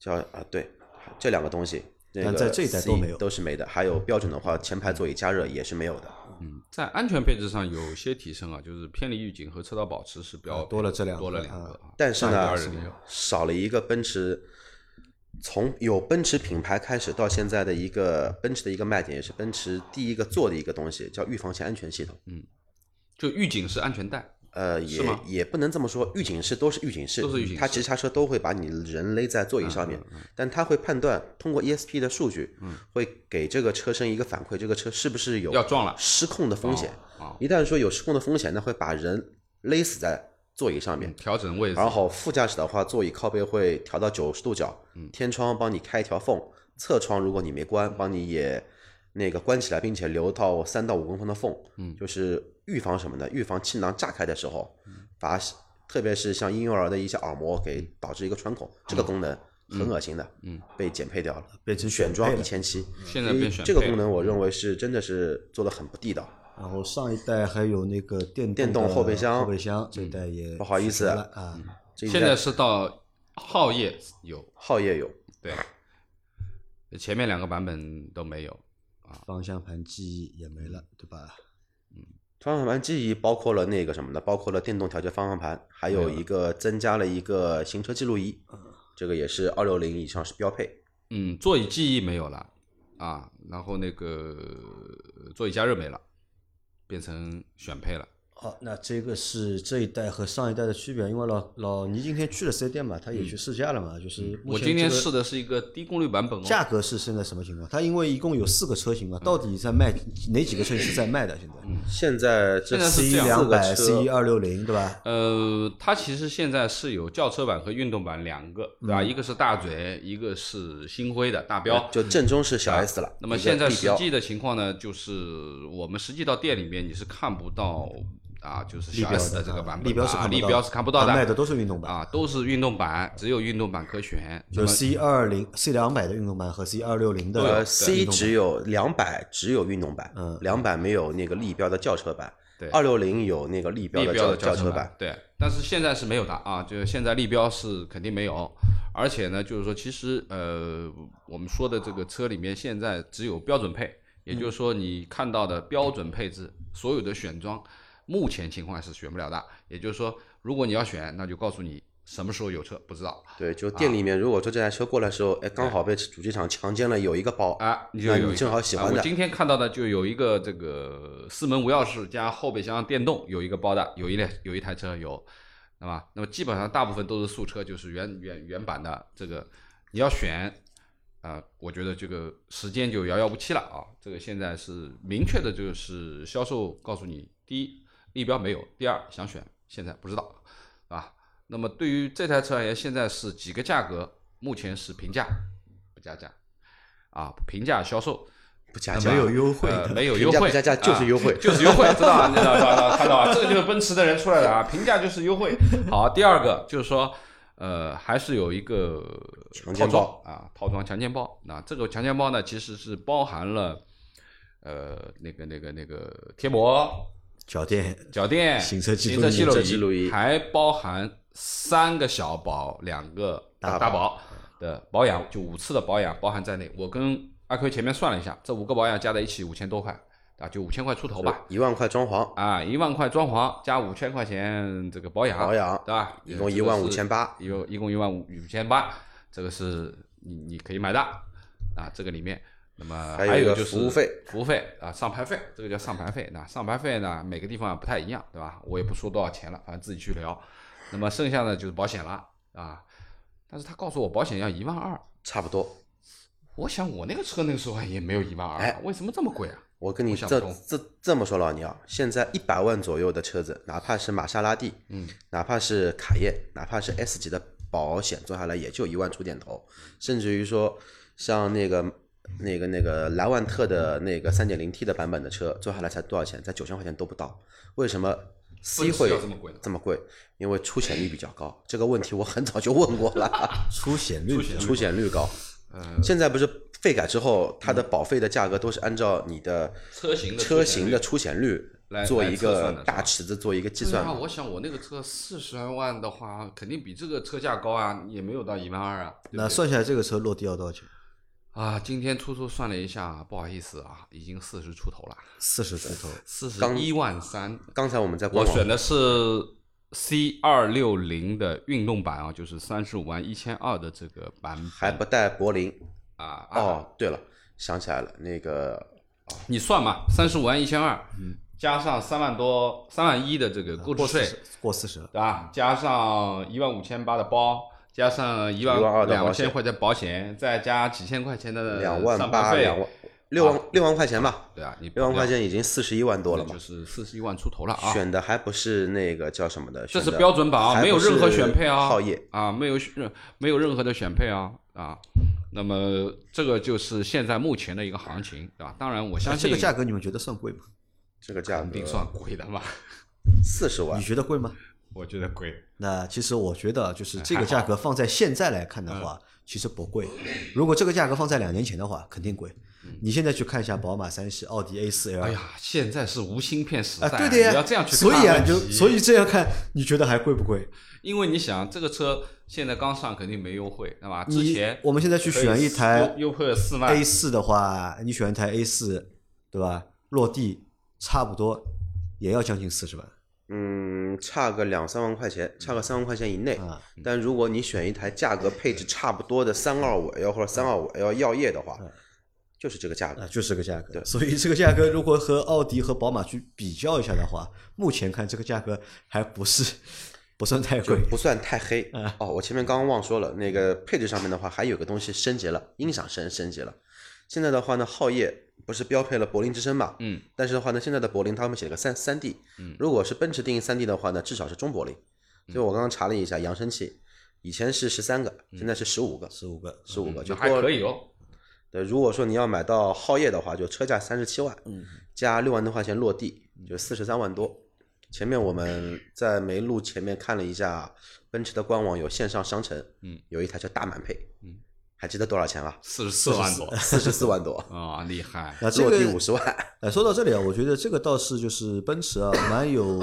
叫啊对，这两个东西。那个但在这一代都没有都是没的。还有标准的话，前排座椅加热也是没有的。嗯，在安全配置上有些提升啊，就是偏离预警和车道保持是标配啊多了这两个多了两个但是呢上一代2.0，少了一个奔驰，从有奔驰品牌开始到现在的一个奔驰的一个卖点，也是奔驰第一个做的一个东西，叫预防性安全系统。嗯就预警式安全带，呃，也也不能这么说，预警式都是预警式，都是预警式它急刹车都会把你人勒在座椅上面，但它会判断通过 ESP 的数据，会给这个车身一个反馈，这个车是不是有要撞了失控的风险。啊，一旦说有失控的风险，那会把人勒死在座椅上面。调整位置，然后副驾驶的话，座椅靠背会调到九十度角，天窗帮你开一条缝，侧窗如果你没关，帮你也那个关起来，并且留到三到五公分的缝，嗯，就是预防什么呢？预防气囊炸开的时候，把特别是像婴幼儿的一些耳膜给导致一个穿孔，这个功能很恶心的，嗯，被减配掉了，变成选装一千七，现在变选这个功能我认为是真的是做的很不地道。然后上一代还有那个电电动后备箱。后备箱这一代也不好意思了啊，现在是到皓夜有，皓夜有，对，前面两个版本都没有啊，方向盘记忆也没了，对吧？嗯。方向盘记忆包括了那个什么的？包括了电动调节方向盘，还有一个增加了一个行车记录仪，这个也是二六零以上是标配。嗯，座椅记忆没有了啊，然后那个座椅加热没了，变成选配了。好，那这个是这一代和上一代的区别，因为老老倪今天去了四 S 店嘛，他也去试驾了嘛，就是我今天试的是一个低功率版本哦，价格是现在什么情况？它因为一共有四个车型嘛，到底在卖哪几个车型是在卖的？现在现在这现在是 C 两百、四 C 二六零，对吧？呃，它其实现在是有轿车版和运动版两个，对嗯吧？一个是大嘴，一个是星辉的大标。就正宗是小 S 了。那么现在实际的情况呢，就是我们实际到店里面你是看不到啊，就是小立标 S 的这个版本，立标是啊看不到，立标是看不到的它卖的都是运动版，啊，都是运动版，只有运动版可选。那就么 C 二零 C 两百的运动版和 C 二六零的，C 只有两百只有运动版，嗯两百没有那个立标的轿车版，对二六零有那个立标的轿立标的轿车版，对，但是现在是没有的啊，就是现在立标是肯定没有，而且呢，就是说，其实呃，我们说的这个车里面现在只有标准配，也就是说，你看到的标准配置，所有的选装，目前情况是选不了的，也就是说，如果你要选，那就告诉你什么时候有车，不知道。对，就店里面如果说这台车过来的时候，哎，刚好被主机厂强奸了，有一个包，啊，你你正好喜欢我今天看到的就有一个这个四门无钥匙加后备箱电动，有一个包的，有一辆有一台车有，那么那么基本上大部分都是素车，就是原原原版的这个，你要选啊、我觉得这个时间就遥遥无期了啊。这个现在是明确的，就是销售告诉你，第一立标没有，第二想选现在不知道，啊。那么对于这台车而言，现在是几个价格，目前是平价，不加价，啊，平价销售。不加价没有优惠呃没有优惠，不加价就是优惠啊就是优惠，知道啊？你知道知道知道看到啊？这个就是奔驰的人出来的啊，平价就是优惠。好，第二个就是说，呃，还是有一个套装啊，套装强奸包。那这个强奸包呢，其实是包含了呃那个那个那个贴膜、脚垫脚垫、行车记录仪行车记录仪还包含三个小保、两个大大保的保养，就五次的保养包含在内。我跟阿奎前面算了一下，这五个保养加在一起五千多块啊，就五千块出头吧。一万块装潢，啊，一万块装潢加五千块钱这个保养，保养对吧？一共一万五千八，有一共一万五五千八，这个是你你可以买的啊，这个里面。那么还有一个有就是服务费，服务费啊，上牌费，这个叫上牌费。那上牌费呢，每个地方不太一样，对吧？我也不说多少钱了，反正自己去聊。那么剩下的就是保险了啊，但是他告诉我保险要一万二，差不多。我想我那个车那个时候也没有一万二、哎为什么这么贵啊？我跟你这这这么说，老倪啊，现在一百万左右的车子，哪怕是玛莎拉蒂，嗯，哪怕是卡宴，哪怕是 S 级的保险做下来也就一万出点头，甚至于说像那个那个那个莱万特的那个三点零 T 的版本的车做下来才多少钱？才九千块钱都不到。为什么 C 会这么贵这么贵？因为出险率比较高。这个问题我很早就问过了，出险率出险率高。呃，现在不是费改之后，它的保费的价格都是按照你的车型的车出险率型的出险率来来做一个大池子做一个计算那。我想我那个车四十万的话，肯定比这个车价高啊，也没有到一万二啊。对对那算下来这个车落地要多少钱？啊，今天粗粗算了一下，不好意思啊，已经四十出头了，四十出头，四十刚一万三。刚才我们在我选的是 C 二六零的运动版啊，就是三十五万一千二的这个版本。还不带柏林。啊啊，哦，对了，想起来了，那个你算嘛，三十五万一千二，加上三万多三万一的这个购置税，过四十。对吧？加上一万五千八的包，加上一万12,200的两保险千块钱保险，再加几千块钱的两万上牌费八两万六万六万块钱吧，对啊，你六万块钱钱已经四十一万多了嘛就。是四十一万出头了啊。选的还不是那个叫什么的，这是标准版啊，没有任何选配啊，皓夜啊，没有任没有任何的选配啊啊。那么这个就是现在目前的一个行情，对吧？当然，我相信这个价格你们觉得算贵吗？这个价格肯定算贵的嘛，四十万你，觉得贵吗？我觉得贵。那其实我觉得，就是这个价格放在现在来看的话，其实不贵。如果这个价格放在两年前的话，肯定贵。你现在去看一下宝马三系、奥迪 A 四 L，哎呀，现在是无芯片时代，啊，对的呀，你要这样去看所以啊，就所以这样看，你觉得还贵不贵？因为你想，这个车现在刚上，肯定没优惠，对吧？之前我们现在去选一台优优惠了四万 A 四的话，你选一台 A 四，对吧？落地差不多也要将近四十万嗯，差个两三万块钱，差个三万块钱以内。啊。但如果你选一台价格配置差不多的三二五 L 或者三二五 L 耀夜的话，就是这个价格啊，。就是这个价格。对所以这个价格如果和奥迪和宝马去比较一下的话，目前看这个价格还不是不算太贵。不算太黑啊哦。我前面刚刚忘说了，那个配置上面的话，还有个东西升级了，音响升升级了。现在的话呢，皓夜不是标配了柏林之声嘛？嗯，但是的话呢，现在的柏林他们写了个三三 D，嗯如果是奔驰定义三 D 的话呢，至少是中柏林。所以我刚刚查了一下扬声器，以前是十三个，现在是十五个，十五个，十五个就还就可以哦。对，如果说你要买到皓夜的话，就车价三十七万，嗯，加六万多块钱落地，就四十三万多。前面我们在没录前面看了一下，奔驰的官网有线上商城，嗯，有一台叫大满配，嗯，还记得多少钱吗？四十四万多四十四万多，啊，厉害！那这落地五十万。哎，说到这里啊，我觉得这个倒是就是奔驰啊，蛮有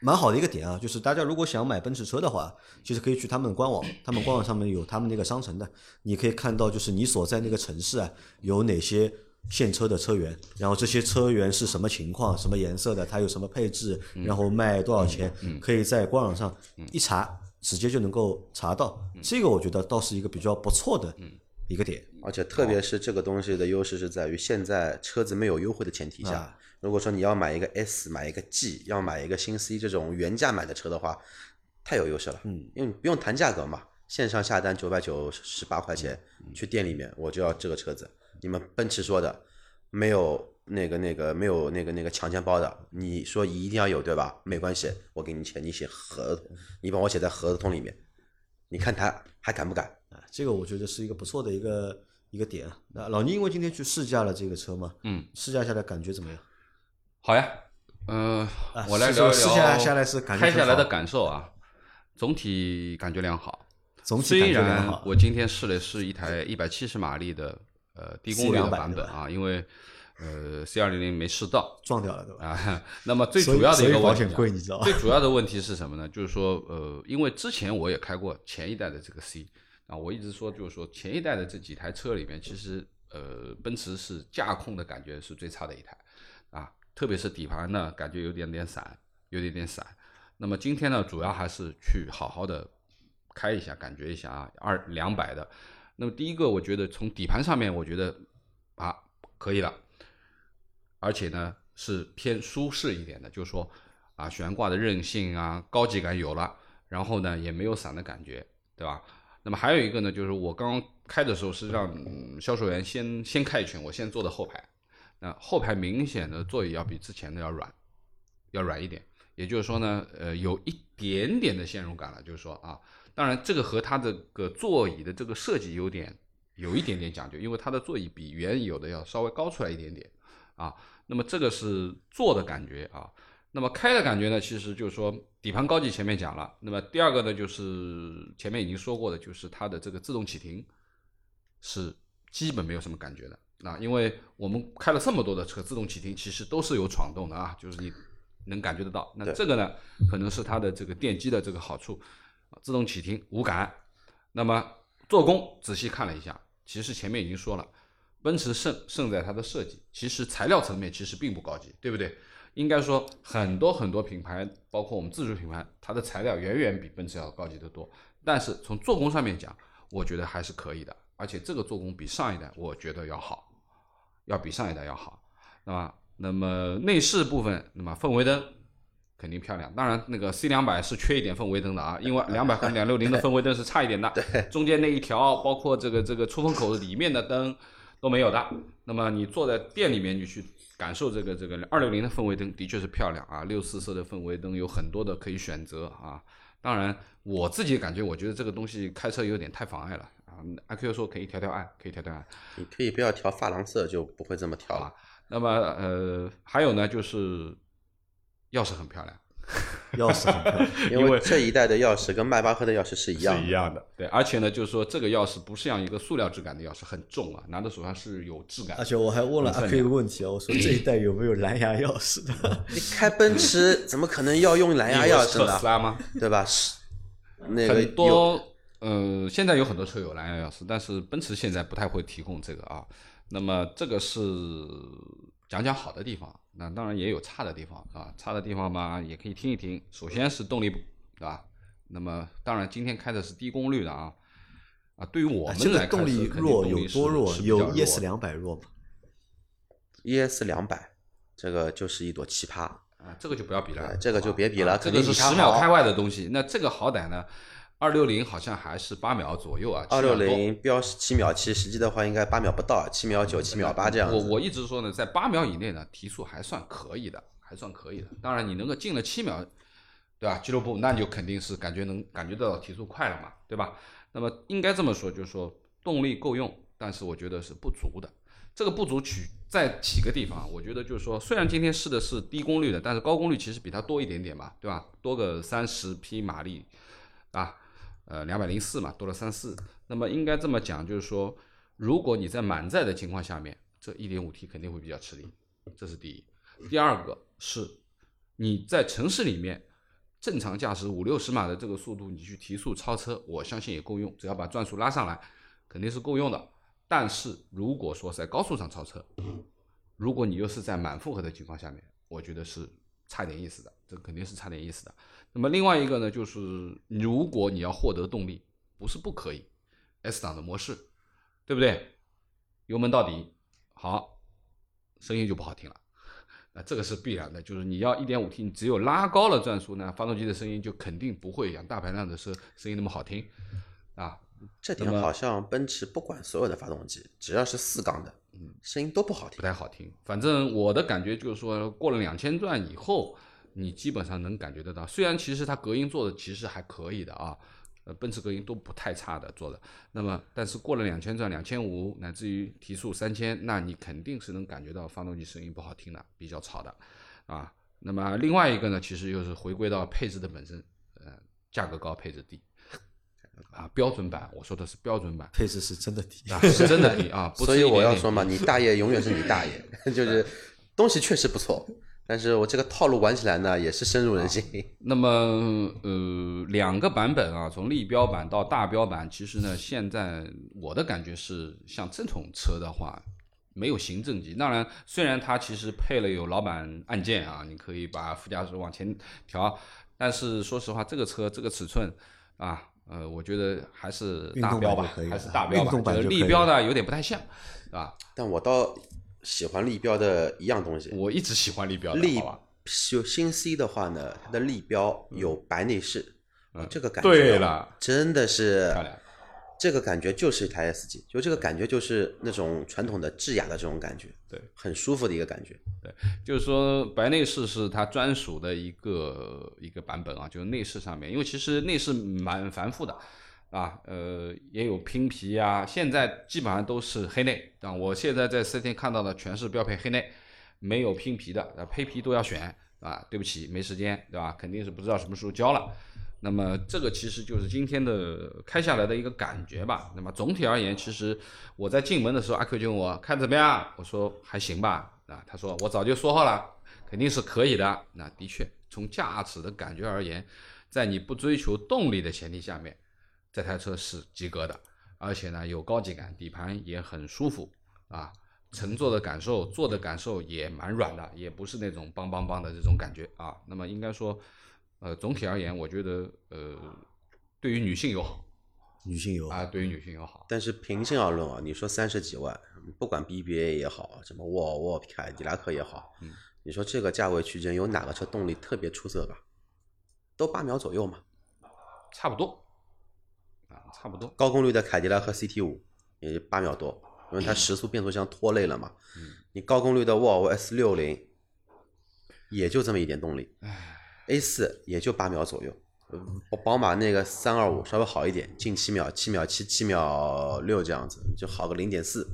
蛮好的一个点啊，就是大家如果想买奔驰车的话，其实可以去他们官网，他们官网上面有他们那个商城的，你可以看到就是你所在那个城市啊有哪些现车的车源，然后这些车源是什么情况、什么颜色的，它有什么配置，然后卖多少钱，可以在官网上一查，直接就能够查到。这个我觉得倒是一个比较不错的一个点。而且特别是这个东西的优势是在于，现在车子没有优惠的前提下，啊如果说你要买一个 S，买一个 G，要买一个新 C 这种原价买的车的话，太有优势了。嗯，因为你不用谈价格嘛，线上下单九百九十八块钱，去店里面我就要这个车子。你们奔驰说的没有那个那个没有那个那个强奸包的，你说一定要有对吧？没关系，我给你钱，你写合同，你帮我写在合同里面，你看他还敢不敢？啊，这个我觉得是一个不错的一个一个点啊。那老倪因为今天去试驾了这个车嘛，嗯，试驾下来感觉怎么样？好呀，嗯、啊我来聊聊试驾下下来是感觉开下来的感受啊，总体感觉良好。总体感虽觉良好。然我今天试的是一台一百七十马力的呃低功率的版本啊，因为呃 C 二零零没试到撞掉了对吧？啊。那么最主要的一个保险贵，你知道吧最？主要的问题是什么呢？就是说，呃，因为之前我也开过前一代的这个 C 啊，我一直说就是说前一代的这几台车里面，其实呃，奔驰是驾控的感觉是最差的一台啊，特别是底盘呢，感觉有点点散，有点点散。那么今天呢，主要还是去好好的开一下，感觉一下啊，二两百的。那么第一个，我觉得从底盘上面，我觉得啊可以了，而且呢是偏舒适一点的，就是说啊悬挂的韧性啊高级感有了，然后呢也没有散的感觉，对吧？那么还有一个呢，就是我刚刚开的时候是让、嗯销售员先先开一圈，我先坐的后排，那后排明显的座椅要比之前的要软，要软一点。也就是说呢，呃，有一点点的陷入感了。就是说啊，当然这个和它这个座椅的这个设计有点有一点点讲究，因为它的座椅比原有的要稍微高出来一点点啊。那么这个是坐的感觉啊。那么开的感觉呢，其实就是说底盘高级前面讲了。那么第二个呢，就是前面已经说过的，就是它的这个自动启停是基本没有什么感觉的。啊，因为我们开了这么多的车，自动启停其实都是有闯动的啊，就是你能感觉得到。那这个呢，可能是它的这个电机的这个好处，啊自动启停无感。那么做工仔细看了一下，其实前面已经说了，奔驰胜胜在它的设计，其实材料层面其实并不高级，对不对？应该说很多很多品牌，包括我们自主品牌，它的材料远远比奔驰要高级得多。但是从做工上面讲，我觉得还是可以的，而且这个做工比上一代我觉得要好，要比上一代要好。那么，那么内饰部分，那么氛围灯肯定漂亮。当然，那个 C 两百是缺一点氛围灯的啊，因为两百和两六零的氛围灯是差一点的。中间那一条，包括这个这个出风口里面的灯都没有的。那么你坐在店里面，你去感受这个这个二六零的氛围灯，的确是漂亮啊，六四色的氛围灯有很多的可以选择啊。当然，我自己感觉，我觉得这个东西开车有点太妨碍了啊。阿 Q 说可以调调暗，可以调调暗。你可以不要调珐琅色，就不会这么调啊了。那么呃，还有呢，就是钥匙很漂亮，钥匙很漂亮，因因为为这一代的钥匙跟迈巴赫的钥匙是一样的。是一样的。对，而且呢，就是说这个钥匙不是像一个塑料质感的钥匙，很重啊，拿在手上是有质感。而且我还问了阿很分 Q 一个问题啊，我说这一代有没有蓝牙钥匙的？你开奔驰怎么可能要用蓝牙钥匙呢斯？拉吗？对吧？是那个很多呃，现在有很多车有蓝牙钥匙，但是奔驰现在不太会提供这个啊。那么这个是讲讲好的地方，那当然也有差的地方啊。差的地方嘛，也可以听一听。首先是动力，对吧？那么当然今天开的是低功率的啊。啊，对于我啊们来看这个动力是弱有动力是多弱？有 ES 的两百弱吗？ES 两百，这个就是一朵奇葩。啊，这个就不要比了哎，这个就别比啊了这个是十秒开外的东西。那这个好歹呢，二六零好像还是八秒左右啊，二7秒多六零标七秒七，实际的话应该八秒不到，七秒九、七秒八这样。我我一直说呢，在八秒以内呢，提速还算可以的，还算可以的。当然，你能够进了七秒，对吧？俱乐部那就肯定是感觉能感觉到提速快了嘛，对吧？那么应该这么说，就是说动力够用，但是我觉得是不足的。这个不足取在几个地方，我觉得就是说，虽然今天试的是低功率的，但是高功率其实比它多一点点嘛，对吧？多个三十匹马力啊，呃，两百零四嘛，多了三四。那么应该这么讲，就是说，如果你在满载的情况下面，这一点五 T 肯定会比较吃力，这是第一。第二个是你在城市里面正常驾驶五六十码的这个速度，你去提速超车，我相信也够用，只要把转速拉上来，肯定是够用的。但是如果说在高速上超车，如果你又是在满负荷的情况下面，我觉得是差点意思的，这肯定是差点意思的。那么另外一个呢，就是如果你要获得动力，不是不可以，S 档的模式，对不对？油门到底，好，声音就不好听了。那这个是必然的，就是你要 1.5T，你只有拉高了转速呢，发动机的声音就肯定不会像大排量的车声音那么好听啊。这点好像奔驰不管所有的发动机，只要是四缸的，嗯，声音都不好听，不太好听。反正我的感觉就是说，过了两千转以后，你基本上能感觉得到。虽然其实它隔音做的其实还可以的啊，呃，奔驰隔音都不太差的做的。那么，但是过了两千转、两千五，乃至于提速三千，那你肯定是能感觉到发动机声音不好听的，比较吵的啊。那么另外一个呢，其实又是回归到配置的本身，呃，价格高，配置低。啊，标准版，我说的是标准版，配置是真的低啊，是真的低啊。所以我要说嘛，你大爷永远是你大爷，就是东西确实不错，但是我这个套路玩起来呢，也是深入人心。那么呃，两个版本啊，从立标版到大标版，其实呢，现在我的感觉是，像这种车的话，没有行政级。当然，虽然它其实配了有老板按键啊，你可以把副驾驶往前调，但是说实话，这个车这个尺寸啊。呃，我觉得还是大标吧，还是大标吧，就是立标呢有点不太像，是吧？但我倒喜欢立标的一样东西，我一直喜欢立标的。立就新 C 的话呢，它的立标有白内饰，这个感觉对了，真的是漂亮。这个感觉就是一台 S 级，就这个感觉就是那种传统的智雅的这种感觉，对，很舒服的一个感觉。对，就是说白内饰是它专属的一个一个版本啊，就是内饰上面，因为其实内饰蛮繁复的啊，呃，也有拼皮啊，现在基本上都是黑内啊。我现在在四天看到的全是标配黑内，没有拼皮的，啊，配皮都要选啊。对不起，没时间，对吧？肯定是不知道什么时候交了。那么这个其实就是今天的开下来的一个感觉吧。那么总体而言，其实我在进门的时候，阿 Q 就问我看怎么样，我说还行吧。啊，他说我早就说好了，肯定是可以的。那的确，从驾驶的感觉而言，在你不追求动力的前提下面，这台车是及格的，而且呢有高级感，底盘也很舒服啊，乘坐的感受、坐的感受也蛮软的，也不是那种梆梆梆的这种感觉啊。那么应该说。呃，总体而言，我觉得呃，对于女性友好，女性友好啊，对于女性友好。但是平心而论啊，你说三十几万，不管 BBA 也好，什么沃尔沃、凯迪拉克也好，嗯，你说这个价位区间有哪个车动力特别出色吧？都八秒左右嘛，差不多啊，差不多。高功率的凯迪拉克 CT 五也八秒多，因为它时速变速箱拖累了嘛。嗯，你高功率的沃尔沃 S 六零也就这么一点动力。唉。A 四也就八秒左右，宝宝马那个三二五稍微好一点，近七秒，七秒七，七秒六这样子，就好个零点四。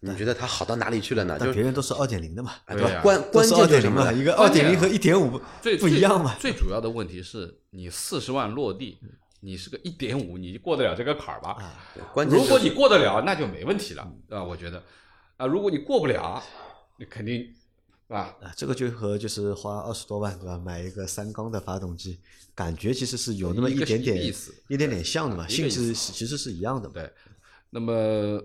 你觉得它好到哪里去了呢？就别人都是二点零的嘛，对吧？关关键就是什么？一个二点零和一点五不一样嘛。最主要的问题是你四十万落地，你是个一点五，你过得了这个坎儿吧？啊如果你过得了，那就没问题了，啊？我觉得啊，如果你过不了，你肯定。啊，这个就和就是花二十多万对吧，买一个三缸的发动机，感觉其实是有那么一点点意思，一点点像的嘛，性质其实是一样的。对，那么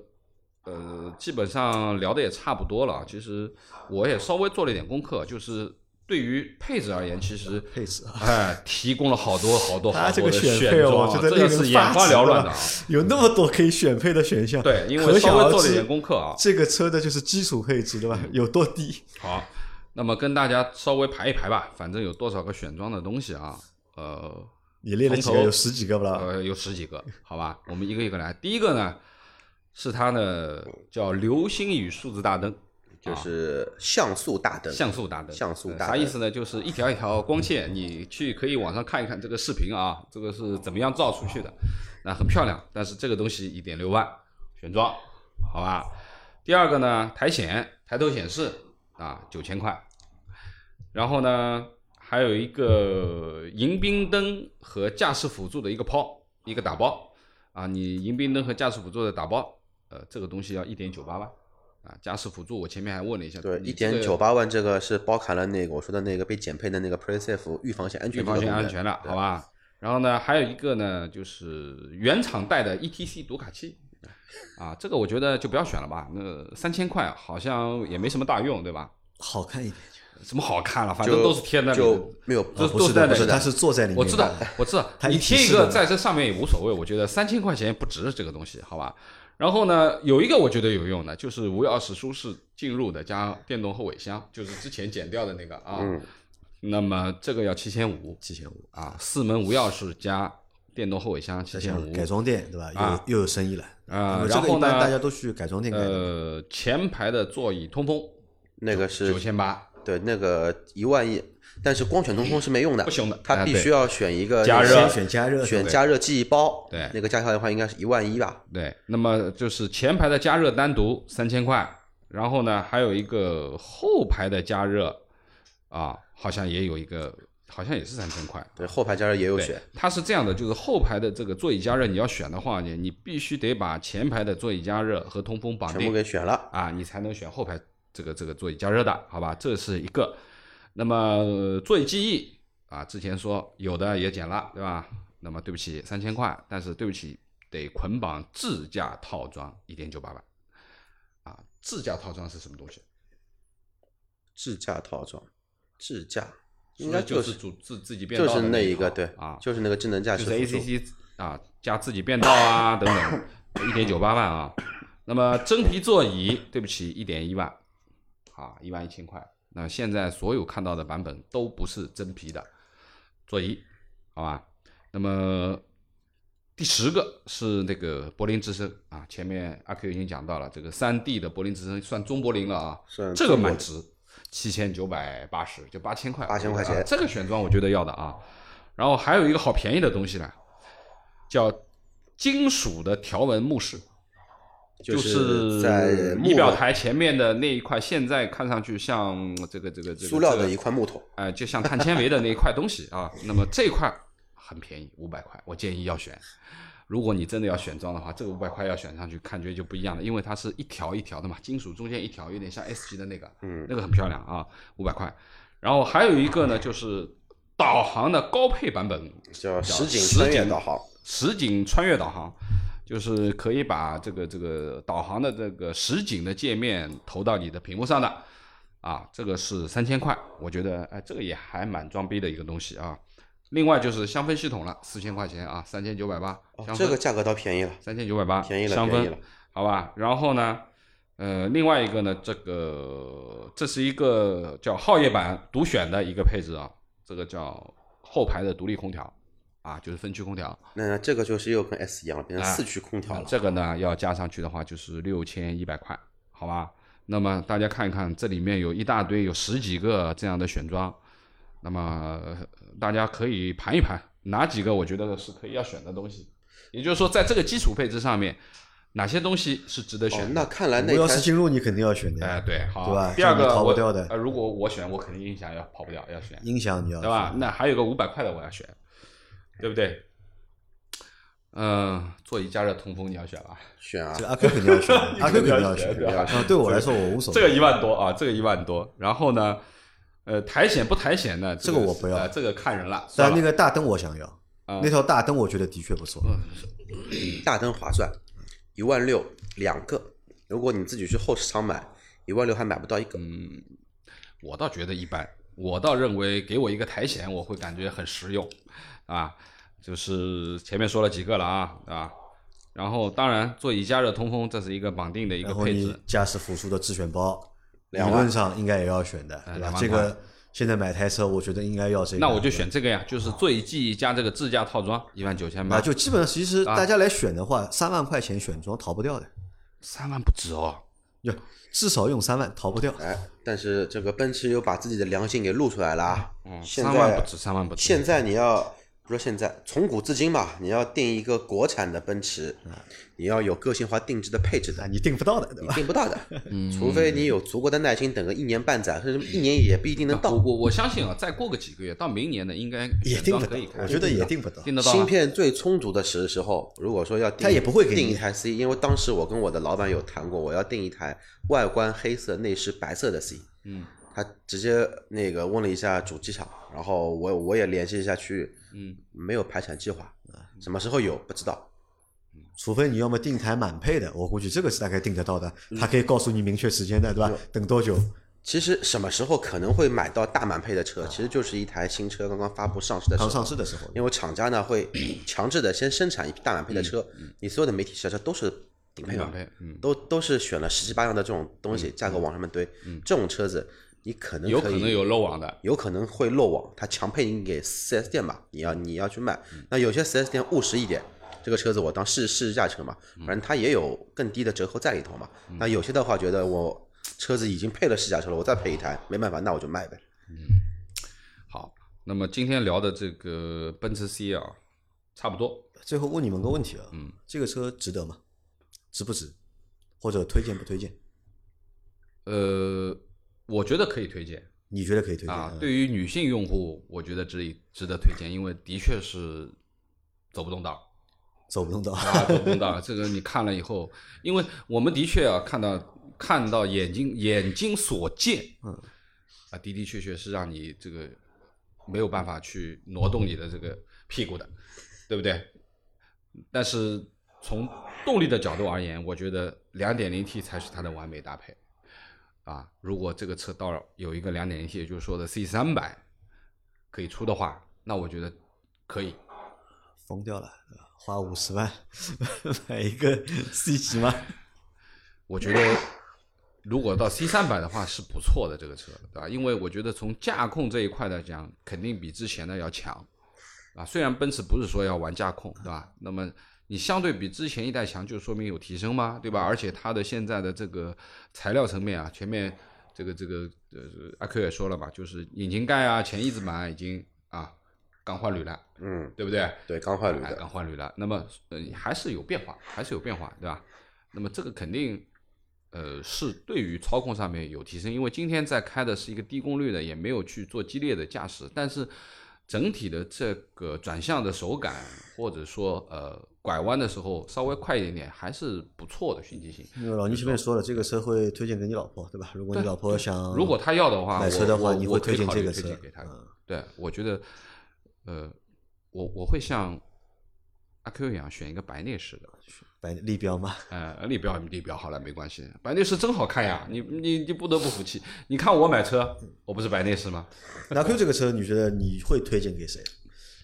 呃，基本上聊的也差不多了。其实我也稍微做了一点功课，就是对于配置而言，其实配置哎，提供了好多好多好多的选装，真的是眼花缭乱的啊！有那么多可以选配的选项，对，因为稍微做了一点功课啊，这个车的就是基础配置对吧？有多低？好。那么跟大家稍微排一排吧，反正有多少个选装的东西啊？呃，你列了几个？有十几个不啦？呃，有十几个，好吧，我们一个一个来。第一个呢，是它呢叫流星雨数字大灯，就是像素大灯。像素大灯，像素大灯啥意思呢？就是一条一条光线，你去可以网上看一看这个视频啊，这个是怎么样照出去的？那很漂亮，但是这个东西一点六万选装，好吧？第二个呢，苔显抬头显示啊，九千块。然后呢，还有一个迎宾灯和驾驶辅助的一个抛，一个打包啊，你迎宾灯和驾驶辅助的打包，呃，这个东西要一点九八万啊。驾驶辅助我前面还问了一下，对，一点九八万这个是包含了那个我说的那个被减配的那个 PreSafe 预防性安全安全了，好吧？然后呢，还有一个呢，就是原厂带的 ETC 读卡器，啊，这个我觉得就不要选了吧。那三千块好像也没什么大用，对吧？好看一点。什么好看了，反正都是贴在那里就没有都哦不是的，不是，都在那里他是坐在里面。我知道，我知道，你贴一个在这上面也无所谓，我觉得三千块钱不值这个东西，好吧？然后呢，有一个我觉得有用的，就是无钥匙舒适进入的加电动后尾箱，就是之前减掉的那个啊。嗯那么这个要七千五七千五，啊，四门无钥匙加电动后尾箱七千五。改装店对吧？啊又又有生意了啊然后呢大家都去改装店改。呃，前排的座椅通风那个是九千八，对那个一万一，但是光选通风是没用的，不行的。它必须要选一个加热。选加热，选加热记忆包，对。那个加起来的话应该是一万一吧？对，那么就是前排的加热单独三千块，然后呢还有一个后排的加热啊，好像也有一个，好像也是三千块。对，后排加热也有选，，它是这样的，就是后排的这个座椅加热你要选的话呢，你必须得把前排的座椅加热和通风绑全部给选了。啊，你才能选后排这个这个座椅加热的，好吧？这是一个。那么呃座椅记忆啊，之前说有的也减了，对吧？那么对不起，三千块，但是对不起，得捆绑智驾套装一点九八万。啊，智驾套装是什么东西？智驾套装，智驾应该就是主自自己变道就是那一个对啊，就是那个智能驾就是驶辅助 ACC 啊加自己变道啊等等，一点九八万啊。那么真皮座椅，对不起，一点一万，啊，一万一千块。那现在所有看到的版本都不是真皮的座椅，好吧？那么第十个是那个柏林之声啊，前面阿 Q 已经讲到了，这个三 D 的柏林之声算中柏林了啊，这个蛮值，七千九百八十，就八千块，8000块钱啊这个选装我觉得要的啊。然后还有一个好便宜的东西呢，叫金属的条纹目视，就是在木仪表台前面的那一块，现在看上去像这个这个这个塑料的一块木头，哎、就像碳纤维的那一块东西啊。那么这一块很便宜，五百块，我建议要选。如果你真的要选装的话，这个五百块要选上去，感觉就不一样了，因为它是一条一条的嘛，金属中间一条，有点像 S 级的那个，嗯那个很漂亮啊，五百块。然后还有一个呢，就是导航的高配版本，叫实实景穿越景导航，实景穿越导航，就是可以把这个这个导航的这个实景的界面投到你的屏幕上的，啊，这个是三千块，我觉得哎，这个也还蛮装逼的一个东西啊。另外就是香氛系统了，四千块钱啊，三千九百八，这个价格倒便宜了，三千九百八，便宜了香氛便宜了，好吧。然后呢，呃，另外一个呢，这个这是一个叫皓夜版独选的一个配置啊，这个叫后排的独立空调啊，就是分区空调。那这个就是又跟 S 一样了，变成哎四驱空调了。这个呢要加上去的话就是六千一百块，好吧？那么大家看一看，这里面有一大堆，有十几个这样的选装，那么呃大家可以盘一盘，哪几个我觉得是可以要选的东西。也就是说，在这个基础配置上面，哪些东西是值得哦选，的？那看来无那台钥匙进入你肯定要选的哎，呀，对，好，对吧第二个这样你逃不掉的呃，如果我选，我肯定音响要跑不掉，要选，音响你要对吧？那还有个五百块的我要选，对不对？嗯、座椅加热通风你要选吧？选啊这，个阿 Q 肯定要选，阿 Q 肯定要选。对吧啊，对我来说我无所谓。这个一万多啊，这个一万多。然后呢，呃，苔藓不苔藓呢？这个我不要呃，这个看人了。但那个大灯我想要，啊那条大灯我觉得的确不错。大灯划算，一万六两个。如果你自己去后市场买，一万六还买不到一个。嗯我倒觉得一般，我倒认为给我一个苔藓，我会感觉很实用啊。就是前面说了几个了啊啊，然后当然座椅加热通风，这是一个绑定的一个配置。驾驶辅助的自选包，理两万论上应该也要选的，哎对吧？这个现在买台车，我觉得应该要这个。那我就选这个呀，就是座椅记忆加这个自驾套装，一万九千八啊，，就基本上其实啊大家来选的话，三万块钱选装逃不掉的，三万不止哦。就至少用三万逃不掉。哎，但是这个奔驰又把自己的良心给露出来了啊！嗯，三万不止，三万不止。现在你要如说现在从古至今吧，你要定一个国产的奔驰，你要有个性化定制的配置的啊，，你定不到的，对你吧？定不到的，除非你有足够的耐心，等个一年半载，甚至一年也不一定能到。我我我相信啊，再过个几个月，到明年呢，应该也定不到装可以，我觉得也定不到。定得到啊。芯片最充足的时时候，如果说要定，他也不会给你定一台 C，因为当时我跟我的老板有谈过，我要定一台外观黑色、内饰白色的 C。嗯，他直接那个问了一下主机厂，然后我我也联系一下区域，嗯，没有排产计划啊，什么时候有不知道。除非你要么定台满配的，我估计这个是大概定得到的，嗯。他可以告诉你明确时间的，对吧？等多久？其实什么时候可能会买到大满配的车，其实就是一台新车刚刚发布上市的时刚候。上市的时候，因为厂家呢会 强制的先生产一批大满配的车，你所有的媒体试车都是顶配嘛，配，嗯，都都是选了十七八样的这种东西，价格往上面堆，这种车子你可能可有可能有漏网的。有可能会漏网，它强配你给 4S 店吧，你要你要去卖，那有些 4S 店务实一点，这个车子我当试试驾车嘛，反正它也有更低的折扣在里头嘛。那有些的话觉得我车子已经配了试驾车了，我再配一台，没办法，那我就卖呗。嗯好，那么今天聊的这个奔驰 C 啊，差不多。最后问你们个问题啊，嗯，这个车值得吗？值不值？或者推荐不推荐？呃，我觉得可以推荐你觉得可以推荐？啊。嗯对于女性用户，我觉得值以值得推荐，因为的确是走不动道。走不动道，啊，走不动道，这个你看了以后，因为我们的确啊看到看到眼睛眼睛所见，嗯，啊的的确确是让你这个没有办法去挪动你的这个屁股的，对不对？但是从动力的角度而言，我觉得 2.0T 才是它的完美搭配。啊，如果这个车到了有一个两点零 T，也就是说的 C 3 0 0可以出的话，那我觉得可以。疯掉了，花五十万买一个 C 级吗？我觉得如果到 C 三百的话是不错的这个车，对吧？因为我觉得从驾控这一块来讲，肯定比之前的要强啊。虽然奔驰不是说要玩驾控，对吧？那么你相对比之前一代强，就说明有提升吗，对吧？而且它的现在的这个材料层面啊，前面这个这个呃，阿 Q 也说了嘛，就是引擎盖啊、前翼子板已经啊刚换铝了，嗯，对不对？对，刚换铝哎，的，刚换铝了，那么呃还是有变化，还是有变化，对吧？那么这个肯定呃是对于操控上面有提升，因为今天在开的是一个低功率的，也没有去做激烈的驾驶，但是整体的这个转向的手感，或者说呃拐弯的时候稍微快一点点，还是不错的循迹性。因为老倪前面说了，这个车会推荐给你老婆，对吧？如果你老婆想，如果她要的话，买车的话，你会推荐这个车给她。嗯对，我觉得呃我我会像阿 Q 一样选一个白内饰的。白立标吗，呃，立标立标好了，没关系。白内饰真好看呀，你你你不得不服气。你看我买车，我不是白内饰吗？那 Q 这个车，你觉得你会推荐给谁？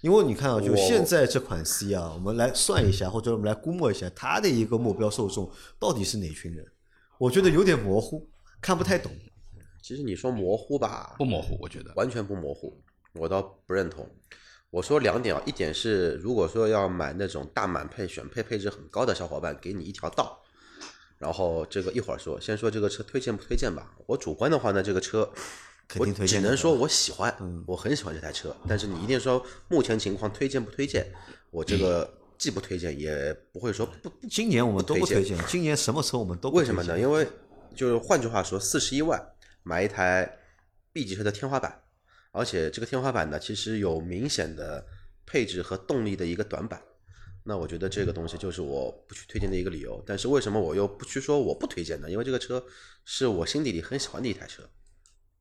因为你看啊，就现在这款 C 啊，我们来算一下，或者我们来估摸一下，它的一个目标受众到底是哪群人？我觉得有点模糊，看不太懂。其实你说模糊吧，不模糊，我觉得。完全不模糊，我倒不认同。我说两点啊，一点是如果说要买那种大满配、选配配置很高的小伙伴，给你一条道。然后这个一会儿说，先说这个车推荐不推荐吧。我主观的话呢，这个车我只能说我喜欢，嗯我很喜欢这台车。但是你一定说目前情况推荐不推荐，我这个 既不推荐，也不会说不不今年我们都不不推推荐，今年什么车我们都不为什么呢？因为就是换句话说，四十一万买一台 B 级车的天花板，而且这个天花板呢，其实有明显的配置和动力的一个短板。那我觉得这个东西就是我不去推荐的一个理由。但是为什么我又不去说我不推荐呢？因为这个车是我心底里很喜欢的一台车，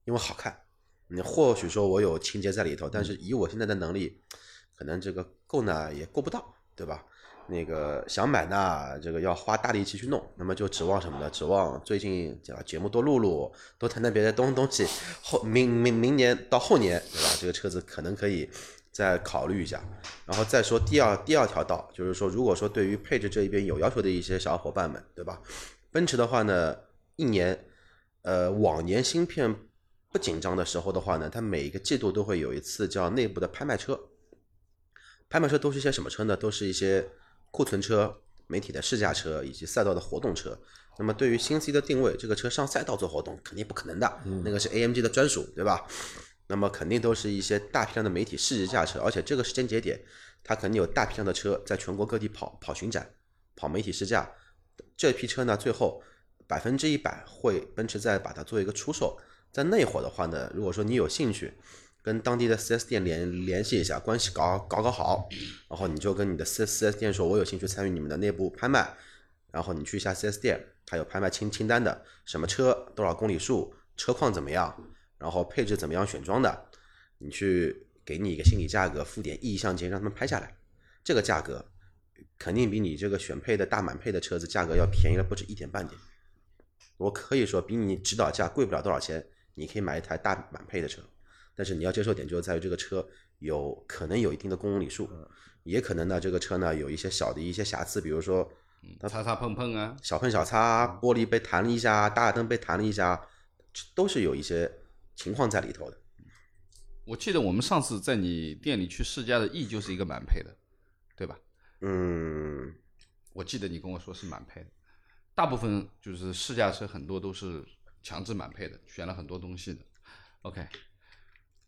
因为好看。你或许说我有情节在里头，但是以我现在的能力，可能这个够呢也够不到，对吧？那个想买呢，这个要花大力气去弄，那么就指望什么呢？指望最近对吧节目多录录，多谈谈别的东东西，后明明明年到后年，对吧？这个车子可能可以再考虑一下。然后再说第二第二条道，就是说，如果说对于配置这一边有要求的一些小伙伴们，对吧？奔驰的话呢，一年，呃，往年芯片不紧张的时候的话呢，它每一个季度都会有一次叫内部的拍卖车。拍卖车都是一些什么车呢？都是一些库存车、媒体的试驾车以及赛道的活动车。那么对于新 C 的定位，这个车上赛道做活动肯定不可能的，那个是 AMG 的专属，对吧？那么肯定都是一些大批量的媒体试驾车，而且这个时间节点，它肯定有大批量的车在全国各地跑跑巡展、跑媒体试驾。这批车呢，最后百分之一百会奔驰再把它做一个出售。在那会儿的话呢，如果说你有兴趣，跟当地的 4S 店联联系一下，关系搞搞搞好，然后你就跟你的4 4S 店说，我有兴趣参与你们的内部拍卖，然后你去一下 4S 店，它有拍卖清清单的，什么车多少公里数，车况怎么样，然后配置怎么样选装的，你去给你一个心理价格，付点意向金让他们拍下来，这个价格肯定比你这个选配的大满配的车子价格要便宜了不止一点半点。我可以说比你指导价贵不了多少钱，你可以买一台大满配的车，但是你要接受点就是在于这个车有可能有一定的公里数，也可能呢这个车呢有一些小的一些瑕疵，比如说它擦擦碰碰啊，小碰小擦，玻璃被弹了一下，大灯被弹了一下，都是有一些情况在里头的。我记得我们上次在你店里去试驾的 E 就是一个满配的，对吧？嗯，我记得你跟我说是满配的，大部分就是试驾车很多都是强制满配的，选了很多东西的。OK，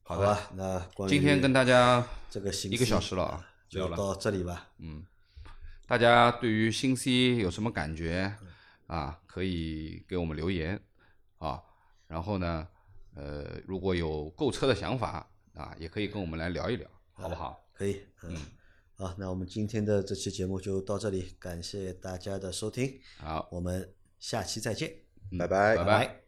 好吧，那关于今天跟大家这个新一个小时了啊，就到这里吧。嗯，大家对于新 C 有什么感觉啊？可以给我们留言啊。然后呢，呃，如果有购车的想法啊，也可以跟我们来聊一聊，好不好？可以，嗯，好，那我们今天的这期节目就到这里，感谢大家的收听，好，我们下期再见。嗯拜拜拜拜。